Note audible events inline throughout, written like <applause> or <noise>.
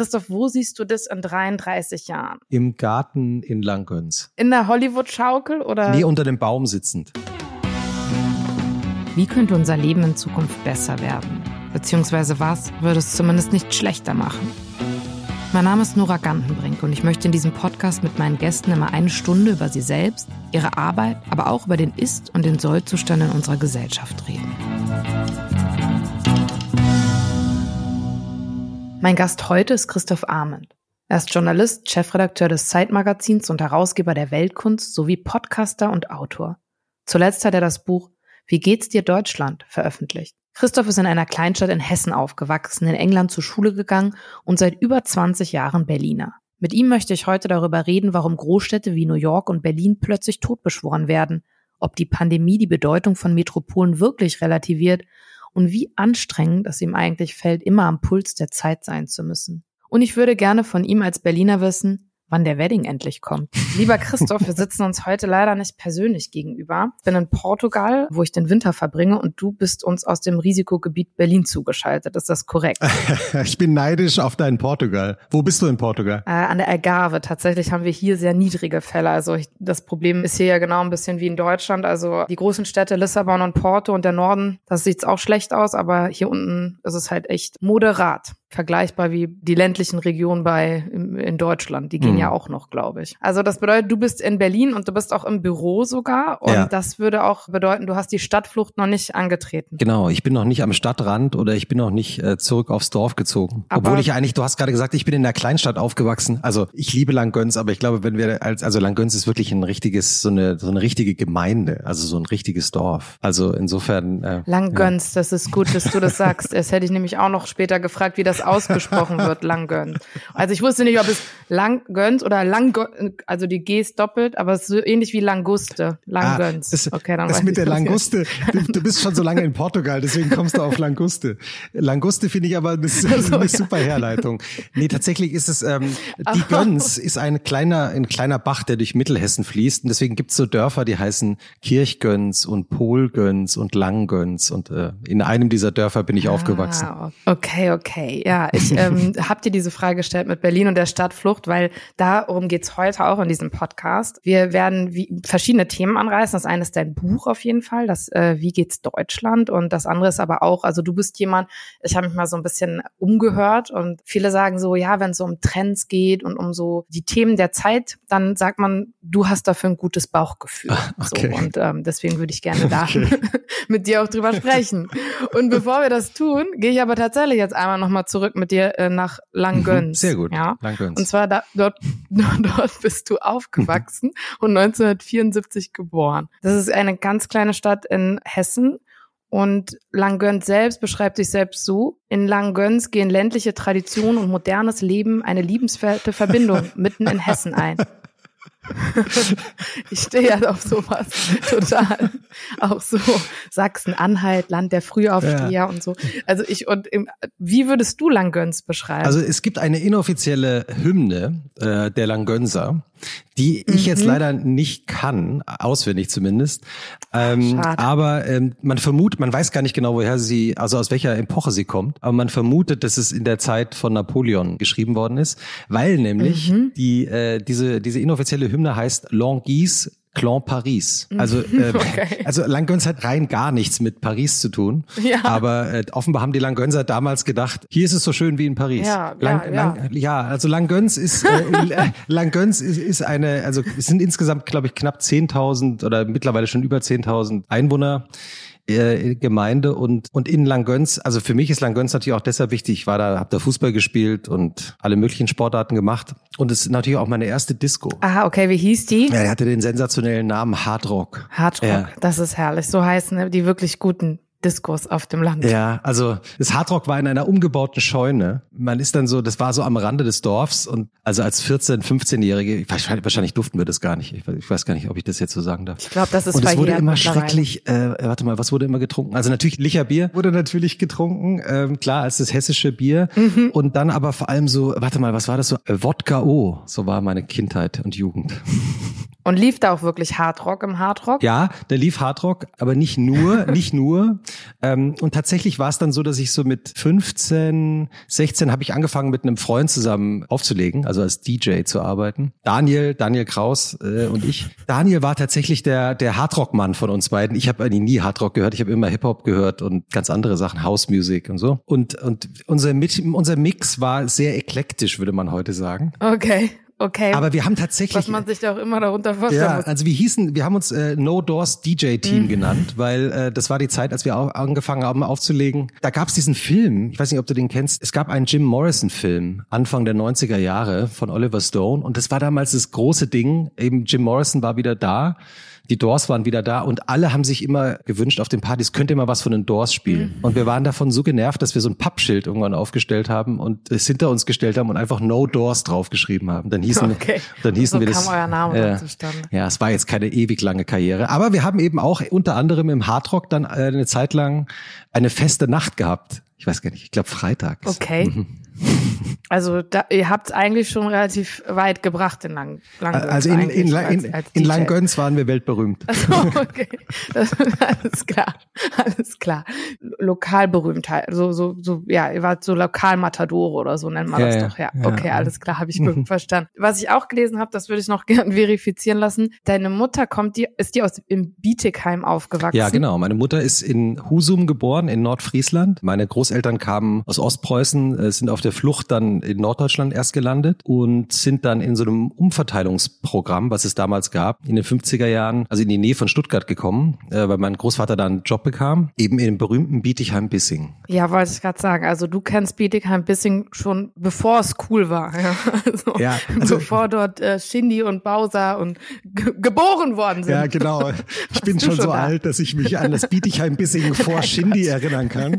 Christoph, wo siehst du das in 33 Jahren? Im Garten in Langgöns. In der Hollywood-Schaukel oder? Nee, unter dem Baum sitzend. Wie könnte unser Leben in Zukunft besser werden? Beziehungsweise was würde es zumindest nicht schlechter machen? Mein Name ist Nora Gantenbrink und ich möchte in diesem Podcast mit meinen Gästen immer eine Stunde über sie selbst, ihre Arbeit, aber auch über den Ist- und den Sollzustand in unserer Gesellschaft reden. Mein Gast heute ist Christoph Arment. Er ist Journalist, Chefredakteur des Zeitmagazins und Herausgeber der Weltkunst sowie Podcaster und Autor. Zuletzt hat er das Buch Wie geht's dir Deutschland veröffentlicht. Christoph ist in einer Kleinstadt in Hessen aufgewachsen, in England zur Schule gegangen und seit über 20 Jahren Berliner. Mit ihm möchte ich heute darüber reden, warum Großstädte wie New York und Berlin plötzlich totbeschworen werden, ob die Pandemie die Bedeutung von Metropolen wirklich relativiert und wie anstrengend es ihm eigentlich fällt, immer am Puls der Zeit sein zu müssen. Und ich würde gerne von ihm als Berliner wissen, wann der Wedding endlich kommt. Lieber Christoph, wir sitzen uns heute leider nicht persönlich gegenüber. Ich bin in Portugal, wo ich den Winter verbringe und du bist uns aus dem Risikogebiet Berlin zugeschaltet. Ist das korrekt? <laughs> ich bin neidisch auf dein Portugal. Wo bist du in Portugal? Äh, an der Algarve. Tatsächlich haben wir hier sehr niedrige Fälle. Also ich, das Problem ist hier ja genau ein bisschen wie in Deutschland. Also die großen Städte Lissabon und Porto und der Norden, das sieht's auch schlecht aus, aber hier unten ist es halt echt moderat vergleichbar wie die ländlichen Regionen bei in Deutschland. Die gehen mhm. ja auch noch, glaube ich. Also das bedeutet, du bist in Berlin und du bist auch im Büro sogar. Und ja. das würde auch bedeuten, du hast die Stadtflucht noch nicht angetreten. Genau, ich bin noch nicht am Stadtrand oder ich bin noch nicht äh, zurück aufs Dorf gezogen. Aber Obwohl ich eigentlich, du hast gerade gesagt, ich bin in der Kleinstadt aufgewachsen. Also ich liebe Langgöns, aber ich glaube, wenn wir als also Langgöns ist wirklich ein richtiges, so eine so eine richtige Gemeinde, also so ein richtiges Dorf. Also insofern. Äh, Langgöns, ja. das ist gut, dass du das sagst. Das hätte ich nämlich auch noch später gefragt, wie das ausgesprochen wird, Langgöns. Also ich wusste nicht, ob es Langgöns oder Lang, also die G ist doppelt, aber es ist so ähnlich wie Languste, Langgöns. Ah, okay, dann das mit der Languste, du, du, bist schon so lange in Portugal, deswegen kommst du auf Languste. Languste finde ich aber eine, <laughs> so, eine super Herleitung. Nee, tatsächlich ist es, ähm, <laughs> die Göns ist ein kleiner, ein kleiner Bach, der durch Mittelhessen fließt und deswegen gibt's so Dörfer, die heißen Kirchgöns und Polgöns und Langgöns und äh, in einem dieser Dörfer bin ich ah, aufgewachsen. Okay, okay. Ja, ich <laughs> ähm, habe dir diese Frage gestellt mit Berlin und der Stadtflucht, weil darum geht's heute auch in diesem Podcast. Wir werden wie, verschiedene Themen anreißen. Das eine ist dein Buch auf jeden Fall, das äh, Wie geht's Deutschland? Und das andere ist aber auch, also du bist jemand, ich habe mich mal so ein bisschen umgehört und viele sagen so, ja, wenn es so um Trends geht und um so die Themen der Zeit, dann sagt man, du hast dafür ein gutes Bauchgefühl. Ah, okay. So, und ähm, deswegen würde ich gerne da <laughs> okay. <laughs> mit dir auch drüber sprechen. Und bevor wir das tun, gehe ich aber tatsächlich jetzt einmal nochmal zurück zurück mit dir äh, nach Langgöns. Mhm, sehr gut. Ja. Langgöns. Und zwar da, dort, <laughs> dort bist du aufgewachsen und 1974 geboren. Das ist eine ganz kleine Stadt in Hessen. Und Langgöns selbst beschreibt sich selbst so, in Langgöns gehen ländliche Tradition und modernes Leben eine liebenswerte Verbindung <laughs> mitten in Hessen ein. <laughs> ich stehe ja auf sowas total. Auch so Sachsen-Anhalt, Land der Frühaufsteher ja. und so. Also ich und im, wie würdest du Langgöns beschreiben? Also es gibt eine inoffizielle Hymne äh, der Langgönser, die ich mhm. jetzt leider nicht kann, auswendig zumindest. Ähm, aber ähm, man vermutet, man weiß gar nicht genau, woher sie, also aus welcher Epoche sie kommt, aber man vermutet, dass es in der Zeit von Napoleon geschrieben worden ist, weil nämlich mhm. die äh, diese diese inoffizielle Hymne heißt Languise Clan Paris. Also, <laughs> äh, okay. also Langgöns hat rein gar nichts mit Paris zu tun. Ja. Aber äh, offenbar haben die Langgönser damals gedacht, hier ist es so schön wie in Paris. Ja, Lang, ja, Lang, ja. also Langgöns ist, äh, <laughs> Langgöns ist, ist eine, also es sind insgesamt, glaube ich, knapp 10.000 oder mittlerweile schon über 10.000 Einwohner äh, Gemeinde und und in Langgöns, also für mich ist Langgöns natürlich auch deshalb wichtig. Ich war da, habe da Fußball gespielt und alle möglichen Sportarten gemacht und es ist natürlich auch meine erste Disco. Ah, okay, wie hieß die? Ja, er hatte den sensationellen Namen Hard Rock. Hard Rock, ja. das ist herrlich. So heißen die wirklich guten Diskurs auf dem Land. Ja, also das Hardrock war in einer umgebauten Scheune. Man ist dann so, das war so am Rande des Dorfs und also als 14, 15-Jährige, wahrscheinlich durften wir das gar nicht. Ich, ich, weiß gar nicht, ob ich das jetzt so sagen darf. Ich glaube, das ist Und es wurde immer schrecklich, äh, warte mal, was wurde immer getrunken? Also natürlich Licherbier wurde natürlich getrunken, ähm, klar, als das hessische Bier. Mhm. Und dann aber vor allem so, warte mal, was war das so? Wodka O, so war meine Kindheit und Jugend. Und lief da auch wirklich Hardrock im Hardrock? Ja, da lief Hardrock, aber nicht nur, <laughs> nicht nur. Ähm, und tatsächlich war es dann so, dass ich so mit 15, 16 habe ich angefangen mit einem Freund zusammen aufzulegen, also als DJ zu arbeiten. Daniel, Daniel Kraus äh, und ich. Daniel war tatsächlich der der Hardrock-Mann von uns beiden. Ich habe eigentlich nie Hardrock gehört, ich habe immer Hip Hop gehört und ganz andere Sachen, House Music und so. Und und unser unser Mix war sehr eklektisch, würde man heute sagen. Okay. Okay. Aber wir haben tatsächlich. Was man sich da auch immer darunter vorstellen ja, muss. Also wir hießen, wir haben uns äh, No Doors DJ Team mhm. genannt, weil äh, das war die Zeit, als wir auch angefangen haben aufzulegen. Da gab es diesen Film, ich weiß nicht, ob du den kennst. Es gab einen Jim Morrison Film Anfang der 90er Jahre von Oliver Stone und das war damals das große Ding. Eben Jim Morrison war wieder da die Doors waren wieder da und alle haben sich immer gewünscht auf den Partys, könnt ihr mal was von den Doors spielen? Mhm. Und wir waren davon so genervt, dass wir so ein Pappschild irgendwann aufgestellt haben und es hinter uns gestellt haben und einfach No Doors draufgeschrieben haben. Dann hießen, <laughs> okay. dann hießen so wir das. euer Name äh, zustande. Ja, es war jetzt keine ewig lange Karriere. Aber wir haben eben auch unter anderem im Hardrock dann äh, eine Zeit lang eine feste Nacht gehabt. Ich weiß gar nicht, ich glaube Freitag. Okay. Mhm. Also da, ihr habt es eigentlich schon relativ weit gebracht in Lang Langgöns. Also in, in, in, als in Langgöns waren wir weltberühmt. Ach okay. Das, alles klar, alles klar. Lokalberühmtheit, so, so, so, ja, ihr wart so Lokalmatadore oder so nennt man ja, das doch, ja. ja okay, ja. alles klar, habe ich <laughs> mhm. verstanden. Was ich auch gelesen habe, das würde ich noch gern verifizieren lassen. Deine Mutter kommt, die, ist die aus im Bietigheim aufgewachsen? Ja, genau. Meine Mutter ist in Husum geboren, in Nordfriesland. Meine Großeltern kamen aus Ostpreußen, äh, sind auf der Flucht dann in Norddeutschland erst gelandet und sind dann in so einem Umverteilungsprogramm, was es damals gab, in den 50er Jahren, also in die Nähe von Stuttgart gekommen, äh, weil mein Großvater da einen Job bekam, eben in dem berühmten Bietigheim-Bissing. Ja, wollte ich gerade sagen. Also du kennst Bietigheim-Bissing schon bevor es cool war. Ja, <laughs> also, ja, also bevor dort äh, Shindy und Bowser und geboren worden sind. Ja, genau. <laughs> Ich bin schon, schon so da? alt, dass ich mich an das Bietigheim-Bissing vor <laughs> Shindy erinnern kann.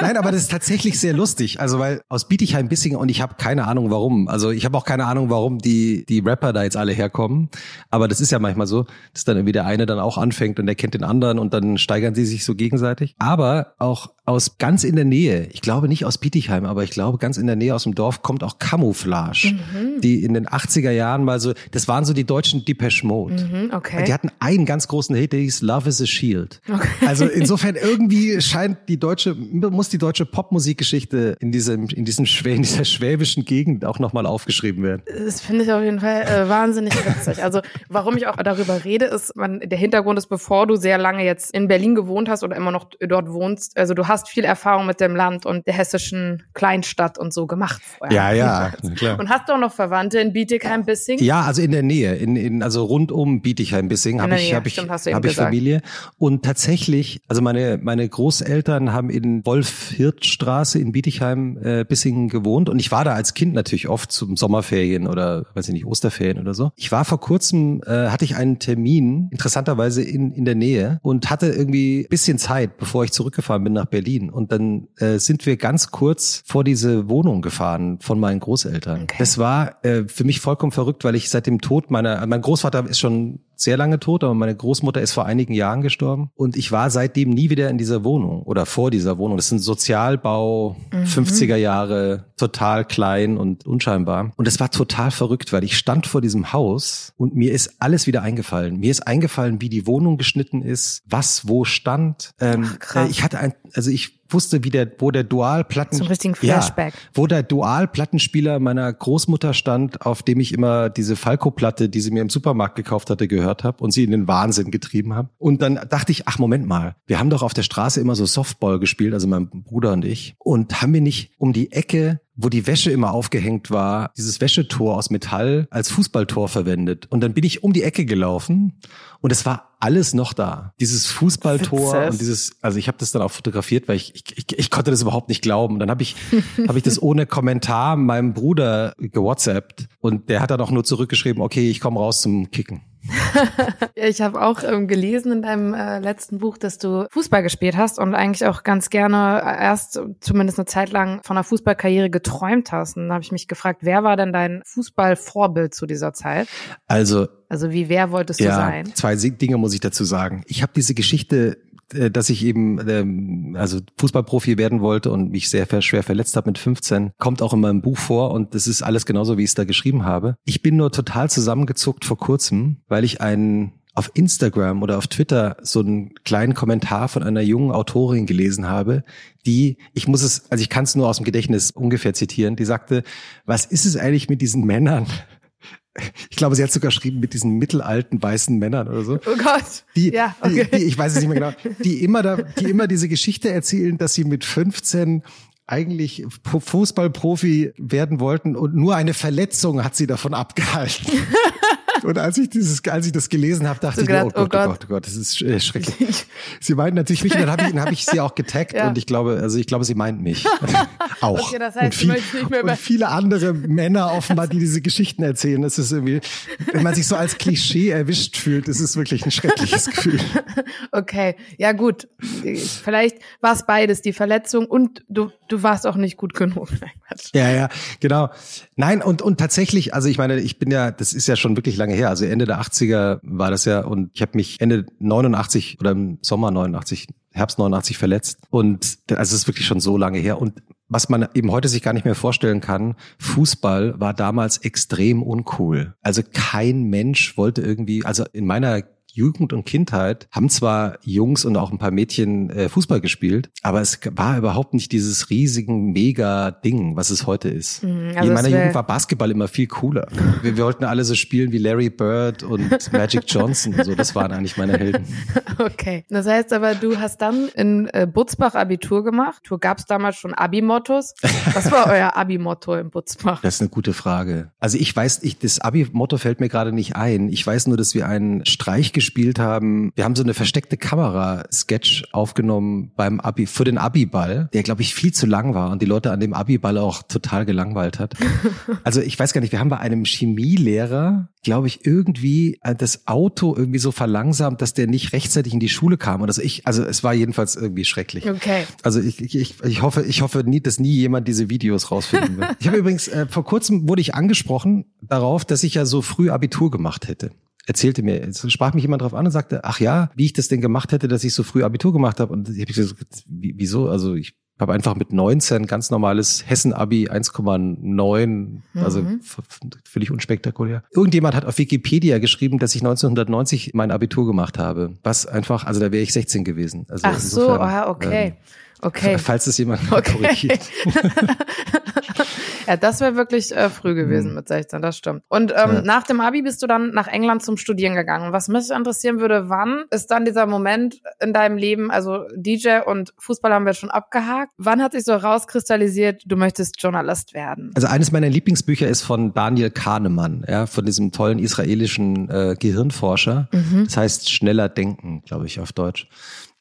Nein, aber das ist tatsächlich sehr lustig. Also weil aus Bietigheim-Bissing und ich habe keine Ahnung warum. Also ich habe auch keine Ahnung, warum die die Rapper da jetzt alle herkommen. Aber das ist ja manchmal so, dass dann irgendwie der eine dann auch anfängt und der kennt den anderen und dann steigern sie sich so gegenseitig. Aber auch aus ganz in der Nähe, ich glaube nicht aus Bietigheim, aber ich glaube ganz in der Nähe aus dem Dorf kommt auch Camouflage, mhm. die in den 80er Jahren mal so, das waren so die deutschen Depeche Mode. Mhm, okay. Die hatten einen ganz großen Hit, der hieß Love is a Shield. Okay. Also insofern irgendwie scheint die deutsche, muss die deutsche Popmusikgeschichte in diesem, in diesem Schwä in dieser schwäbischen Gegend auch nochmal aufgeschrieben werden. Das finde ich auf jeden Fall äh, wahnsinnig witzig. Also warum ich auch darüber rede, ist, man, der Hintergrund ist, bevor du sehr lange jetzt in Berlin gewohnt hast oder immer noch dort wohnst, also du hast viel Erfahrung mit dem Land und der hessischen Kleinstadt und so gemacht. Vorher. Ja, ja, klar. Und hast du auch noch Verwandte in Bietigheim-Bissing? Ja, also in der Nähe, in, in, also rund um Bietigheim-Bissing habe ich, hab ich, hab ich Familie. Und tatsächlich, also meine, meine Großeltern haben in Wolf-Hirt-Straße in Bietigheim-Bissing äh, gewohnt und ich war da als Kind natürlich oft zum Sommerferien oder, weiß ich nicht, Osterferien oder so. Ich war vor kurzem, äh, hatte ich einen Termin, interessanterweise in, in der Nähe und hatte irgendwie bisschen Zeit, bevor ich zurückgefahren bin nach Berlin. Und dann äh, sind wir ganz kurz vor diese Wohnung gefahren von meinen Großeltern. Okay. Das war äh, für mich vollkommen verrückt, weil ich seit dem Tod meiner, mein Großvater ist schon sehr lange tot, aber meine Großmutter ist vor einigen Jahren gestorben und ich war seitdem nie wieder in dieser Wohnung oder vor dieser Wohnung. Das ist ein Sozialbau, mhm. 50er Jahre, total klein und unscheinbar. Und es war total verrückt, weil ich stand vor diesem Haus und mir ist alles wieder eingefallen. Mir ist eingefallen, wie die Wohnung geschnitten ist, was wo stand. Ähm, Ach, äh, ich hatte ein, also ich wusste, wie der, wo der Dualplatten, ja, wo der Dualplattenspieler meiner Großmutter stand, auf dem ich immer diese Falco-Platte, die sie mir im Supermarkt gekauft hatte, gehört habe und sie in den Wahnsinn getrieben habe. Und dann dachte ich, ach Moment mal, wir haben doch auf der Straße immer so Softball gespielt, also mein Bruder und ich, und haben wir nicht um die Ecke wo die Wäsche immer aufgehängt war, dieses Wäschetor aus Metall als Fußballtor verwendet. Und dann bin ich um die Ecke gelaufen und es war alles noch da. Dieses Fußballtor Witzes. und dieses, also ich habe das dann auch fotografiert, weil ich, ich, ich, ich konnte das überhaupt nicht glauben. Und dann habe ich, <laughs> hab ich das ohne Kommentar meinem Bruder gewhatsappt und der hat dann auch nur zurückgeschrieben, okay, ich komme raus zum Kicken. Ich habe auch ähm, gelesen in deinem äh, letzten Buch, dass du Fußball gespielt hast und eigentlich auch ganz gerne äh, erst zumindest eine Zeit lang von einer Fußballkarriere geträumt hast. Und dann habe ich mich gefragt, wer war denn dein Fußballvorbild zu dieser Zeit? Also also wie wer wolltest du ja, sein? Zwei Dinge muss ich dazu sagen. Ich habe diese Geschichte dass ich eben ähm, also Fußballprofi werden wollte und mich sehr schwer verletzt habe mit 15, kommt auch in meinem Buch vor und das ist alles genauso, wie ich es da geschrieben habe. Ich bin nur total zusammengezuckt vor kurzem, weil ich einen auf Instagram oder auf Twitter so einen kleinen Kommentar von einer jungen Autorin gelesen habe, die, ich muss es, also ich kann es nur aus dem Gedächtnis ungefähr zitieren, die sagte, was ist es eigentlich mit diesen Männern? Ich glaube, sie hat sogar geschrieben mit diesen mittelalten weißen Männern oder so. Oh Gott. Die, ja, okay. die, die ich weiß es nicht mehr genau, die immer da, die immer diese Geschichte erzählen, dass sie mit 15 eigentlich Fußballprofi werden wollten und nur eine Verletzung hat sie davon abgehalten. <laughs> Und als ich dieses, als ich das gelesen habe, dachte so ich mir, oh, oh, Gott, oh Gott, oh Gott, das ist äh, schrecklich. <laughs> sie meinen natürlich mich, und dann habe ich, dann hab ich sie auch getaggt ja. und ich glaube, also ich glaube, sie meint mich <laughs> auch. Okay, das heißt, und, viel, und viele andere Männer offenbar, die diese Geschichten erzählen. Das ist irgendwie, wenn man sich so als Klischee erwischt fühlt, ist es wirklich ein schreckliches Gefühl. <laughs> Okay, ja gut, vielleicht war es beides, die Verletzung und du, du warst auch nicht gut genug. ja, ja, genau. Nein, und, und tatsächlich, also ich meine, ich bin ja, das ist ja schon wirklich lange her, also Ende der 80er war das ja. Und ich habe mich Ende 89 oder im Sommer 89, Herbst 89 verletzt. Und also es ist wirklich schon so lange her. Und was man eben heute sich gar nicht mehr vorstellen kann, Fußball war damals extrem uncool. Also kein Mensch wollte irgendwie, also in meiner Jugend und Kindheit haben zwar Jungs und auch ein paar Mädchen äh, Fußball gespielt, aber es war überhaupt nicht dieses riesigen Mega-Ding, was es heute ist. Mhm, also in meiner Jugend war Basketball immer viel cooler. Wir, wir, wollten alle so spielen wie Larry Bird und <laughs> Magic Johnson. So, das waren eigentlich meine Helden. <laughs> Okay. Das heißt aber, du hast dann in äh, Butzbach Abitur gemacht. Du gab's damals schon Abi-Mottos. Was war <laughs> euer Abi-Motto in Butzbach? Das ist eine gute Frage. Also ich weiß, ich, das Abi-Motto fällt mir gerade nicht ein. Ich weiß nur, dass wir einen Streich gespielt gespielt haben. Wir haben so eine versteckte Kamera-Sketch aufgenommen beim Abi, für den Abi-Ball, der, glaube ich, viel zu lang war und die Leute an dem Abi-Ball auch total gelangweilt hat. <laughs> Also ich weiß gar nicht, wir haben bei einem Chemielehrer, glaube ich, irgendwie äh, das Auto irgendwie so verlangsamt, dass der nicht rechtzeitig in die Schule kam. Oder so. Ich, also es war jedenfalls irgendwie schrecklich. Okay. Also ich, ich, ich hoffe, ich hoffe nie, dass nie jemand diese Videos rausfinden wird. Ich habe übrigens, äh, vor kurzem wurde ich angesprochen darauf, dass ich ja so früh Abitur gemacht hätte erzählte mir, es sprach mich jemand drauf an und sagte, ach ja, wie ich das denn gemacht hätte, dass ich so früh Abitur gemacht habe. Und ich habe gesagt, wieso? Also ich habe einfach mit 19 ganz normales Hessen-Abi 1,9, also mhm. völlig unspektakulär. Irgendjemand hat auf Wikipedia geschrieben, dass ich 1990 mein Abitur gemacht habe. Was einfach, also da wäre ich 16 gewesen. Also Ach so, ah, okay. Ähm, Okay. <laughs> Falls es jemand okay. korrigiert. <laughs> ja, das wäre wirklich äh, früh gewesen hm. mit 16, das stimmt. Und ähm, ja. nach dem Abi bist du dann nach England zum Studieren gegangen. Was mich interessieren würde, wann ist dann dieser Moment in deinem Leben, also DJ und Fußball haben wir schon abgehakt, wann hat sich so herauskristallisiert, du möchtest Journalist werden? Also eines meiner Lieblingsbücher ist von Daniel Kahnemann, ja, von diesem tollen israelischen äh, Gehirnforscher. Mhm. Das heißt Schneller Denken, glaube ich, auf Deutsch.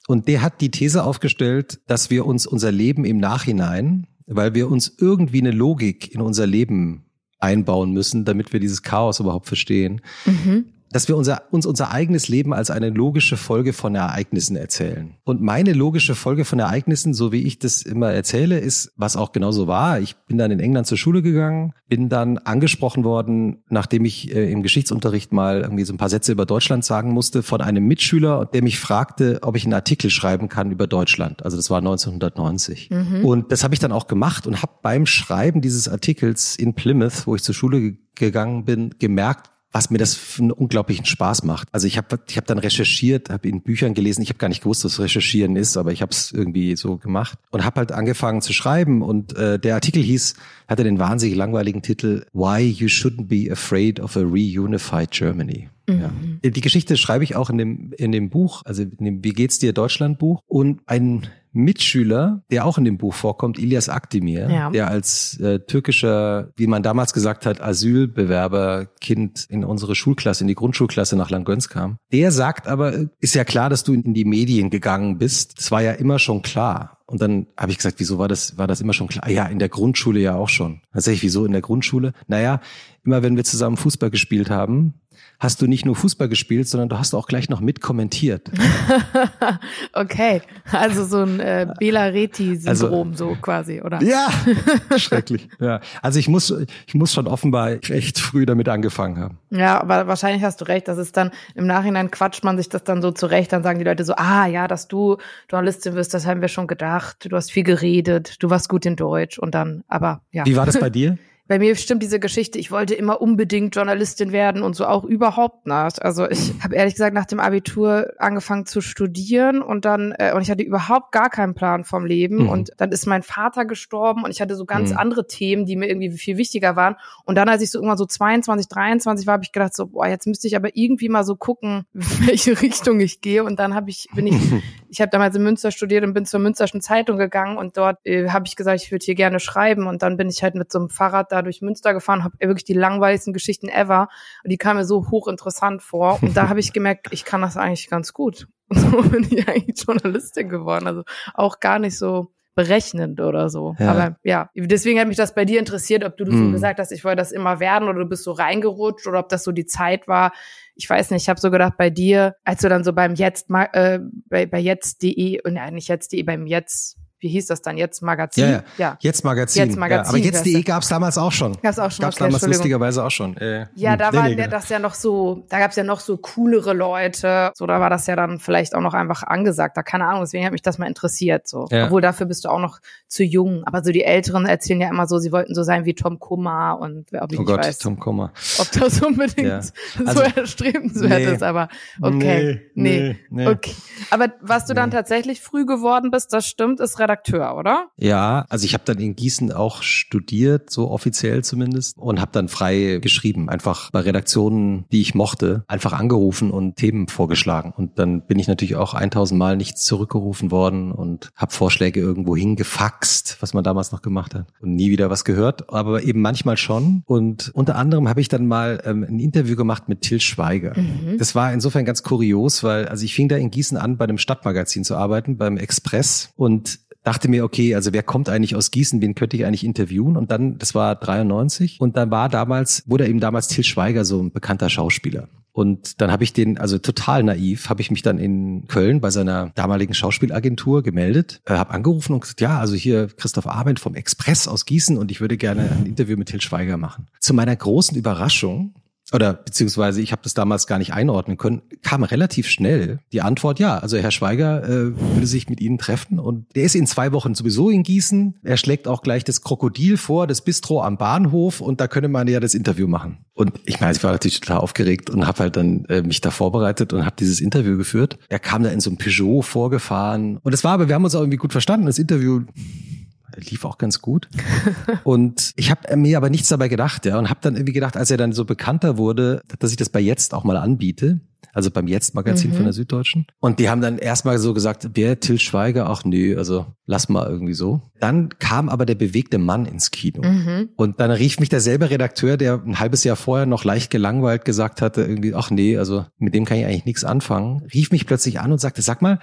Und der hat die These aufgestellt, dass wir uns unser Leben im Nachhinein, weil wir uns irgendwie eine Logik in unser Leben einbauen müssen, damit wir dieses Chaos überhaupt verstehen, mhm dass wir unser, uns unser eigenes Leben als eine logische Folge von Ereignissen erzählen. Und meine logische Folge von Ereignissen, so wie ich das immer erzähle, ist, was auch genauso war. Ich bin dann in England zur Schule gegangen, bin dann angesprochen worden, nachdem ich äh, im Geschichtsunterricht mal irgendwie so ein paar Sätze über Deutschland sagen musste, von einem Mitschüler, der mich fragte, ob ich einen Artikel schreiben kann über Deutschland. Also das war 1990. Mhm. Und das habe ich dann auch gemacht und habe beim Schreiben dieses Artikels in Plymouth, wo ich zur Schule gegangen bin, gemerkt, was mir das für einen unglaublichen Spaß macht. Also ich habe ich hab dann recherchiert, habe in Büchern gelesen, ich habe gar nicht gewusst, was Recherchieren ist, aber ich habe es irgendwie so gemacht und habe halt angefangen zu schreiben und äh, der Artikel hieß, hatte den wahnsinnig langweiligen Titel Why You Shouldn't Be Afraid of a Reunified Germany. Mhm. Ja. Die Geschichte schreibe ich auch in dem, in dem Buch, also in dem Wie geht's dir Deutschland Buch. Und ein Mitschüler, der auch in dem Buch vorkommt, Ilias Akdemir, ja. der als äh, türkischer, wie man damals gesagt hat, Asylbewerberkind in unsere Schulklasse, in die Grundschulklasse nach Langöns kam. Der sagt aber, ist ja klar, dass du in die Medien gegangen bist. Das war ja immer schon klar. Und dann habe ich gesagt, wieso war das, war das immer schon klar? Ja, in der Grundschule ja auch schon. Dann sag ich, wieso in der Grundschule? Naja, immer wenn wir zusammen Fußball gespielt haben, hast du nicht nur Fußball gespielt, sondern du hast auch gleich noch mitkommentiert. <laughs> okay, also so ein äh, Bela Reti-Syndrom also, so quasi, oder? Ja, <laughs> schrecklich. Ja, also ich muss, ich muss schon offenbar echt früh damit angefangen haben. Ja, aber wahrscheinlich hast du recht. Das ist dann im Nachhinein quatscht man sich das dann so zurecht. Dann sagen die Leute so, ah ja, dass du Journalistin wirst, das haben wir schon gedacht. Du hast viel geredet, du warst gut in Deutsch und dann, aber ja. Wie war das bei dir? <laughs> bei mir stimmt diese Geschichte, ich wollte immer unbedingt Journalistin werden und so auch überhaupt nicht. Also ich habe ehrlich gesagt nach dem Abitur angefangen zu studieren und dann äh, und ich hatte überhaupt gar keinen Plan vom Leben mhm. und dann ist mein Vater gestorben und ich hatte so ganz mhm. andere Themen, die mir irgendwie viel wichtiger waren und dann als ich so irgendwann so 22, 23 war, habe ich gedacht so, boah, jetzt müsste ich aber irgendwie mal so gucken, <laughs> welche Richtung ich gehe und dann habe ich bin ich <laughs> ich habe damals in Münster studiert und bin zur Münsterschen Zeitung gegangen und dort äh, habe ich gesagt, ich würde hier gerne schreiben und dann bin ich halt mit so einem Fahrrad da durch Münster gefahren, habe wirklich die langweiligsten Geschichten ever und die kamen mir so hochinteressant vor und da habe ich gemerkt, ich kann das eigentlich ganz gut. Und <laughs> so bin ich eigentlich Journalistin geworden, also auch gar nicht so berechnend oder so. Ja. Aber ja, deswegen hat mich das bei dir interessiert, ob du mm. so hm. gesagt hast, ich wollte das immer werden oder du bist so reingerutscht oder ob das so die Zeit war. Ich weiß nicht, ich habe so gedacht, bei dir, als du dann so beim Jetzt, äh, bei, bei jetzt.de, nein, nicht jetzt.de, beim Jetzt wie hieß das dann jetzt Magazin? Ja, ja. ja. Jetzt Magazin. Jetzt Magazin. Ja, aber jetzt.de gab es damals auch schon. Gab's auch schon. Gab's okay, damals lustigerweise auch schon. Äh, ja, da war der, das ja noch so, da gab's ja noch so coolere Leute. So, da war das ja dann vielleicht auch noch einfach angesagt. Da keine Ahnung, deswegen hat mich das mal interessiert. So, obwohl dafür bist du auch noch zu jung. Aber so die Älteren erzählen ja immer so, sie wollten so sein wie Tom Kummer und ob ich oh Gott, weiß, Tom Kummer. Ob das <laughs> unbedingt also, so erstrebenswert nee. ist. Aber okay, nee, nee, nee, okay. Aber was du dann tatsächlich früh geworden bist, das stimmt, ist Redakteur, oder? Ja, also ich habe dann in Gießen auch studiert, so offiziell zumindest, und habe dann frei geschrieben, einfach bei Redaktionen, die ich mochte, einfach angerufen und Themen vorgeschlagen. Und dann bin ich natürlich auch 1000 Mal nicht zurückgerufen worden und habe Vorschläge irgendwo hingefaxt, was man damals noch gemacht hat und nie wieder was gehört, aber eben manchmal schon. Und unter anderem habe ich dann mal ähm, ein Interview gemacht mit Till Schweiger. Mhm. Das war insofern ganz kurios, weil also ich fing da in Gießen an, bei einem Stadtmagazin zu arbeiten, beim Express und dachte mir, okay, also wer kommt eigentlich aus Gießen, wen könnte ich eigentlich interviewen? Und dann, das war 93 und dann war damals, wurde eben damals Till Schweiger so ein bekannter Schauspieler. Und dann habe ich den, also total naiv, habe ich mich dann in Köln bei seiner damaligen Schauspielagentur gemeldet, äh, habe angerufen und gesagt, ja, also hier Christoph Arment vom Express aus Gießen und ich würde gerne ein Interview mit Till Schweiger machen. Zu meiner großen Überraschung oder beziehungsweise ich habe das damals gar nicht einordnen können, kam relativ schnell die Antwort, ja, also Herr Schweiger äh, würde sich mit Ihnen treffen und der ist in zwei Wochen sowieso in Gießen. Er schlägt auch gleich das Krokodil vor, das Bistro am Bahnhof und da könne man ja das Interview machen. Und ich meine, ich war natürlich total aufgeregt und habe halt dann äh, mich da vorbereitet und habe dieses Interview geführt. Er kam da in so einem Peugeot vorgefahren und es war aber, wir haben uns auch irgendwie gut verstanden. Das Interview lief auch ganz gut. <laughs> und ich habe mir aber nichts dabei gedacht, ja, und habe dann irgendwie gedacht, als er dann so bekannter wurde, dass ich das bei jetzt auch mal anbiete. Also beim Jetzt-Magazin mhm. von der Süddeutschen. Und die haben dann erstmal so gesagt, wer Till Schweiger? Ach nö, also lass mal irgendwie so. Dann kam aber der bewegte Mann ins Kino. Mhm. Und dann rief mich derselbe Redakteur, der ein halbes Jahr vorher noch leicht gelangweilt gesagt hatte, irgendwie, ach nee, also mit dem kann ich eigentlich nichts anfangen, rief mich plötzlich an und sagte, sag mal,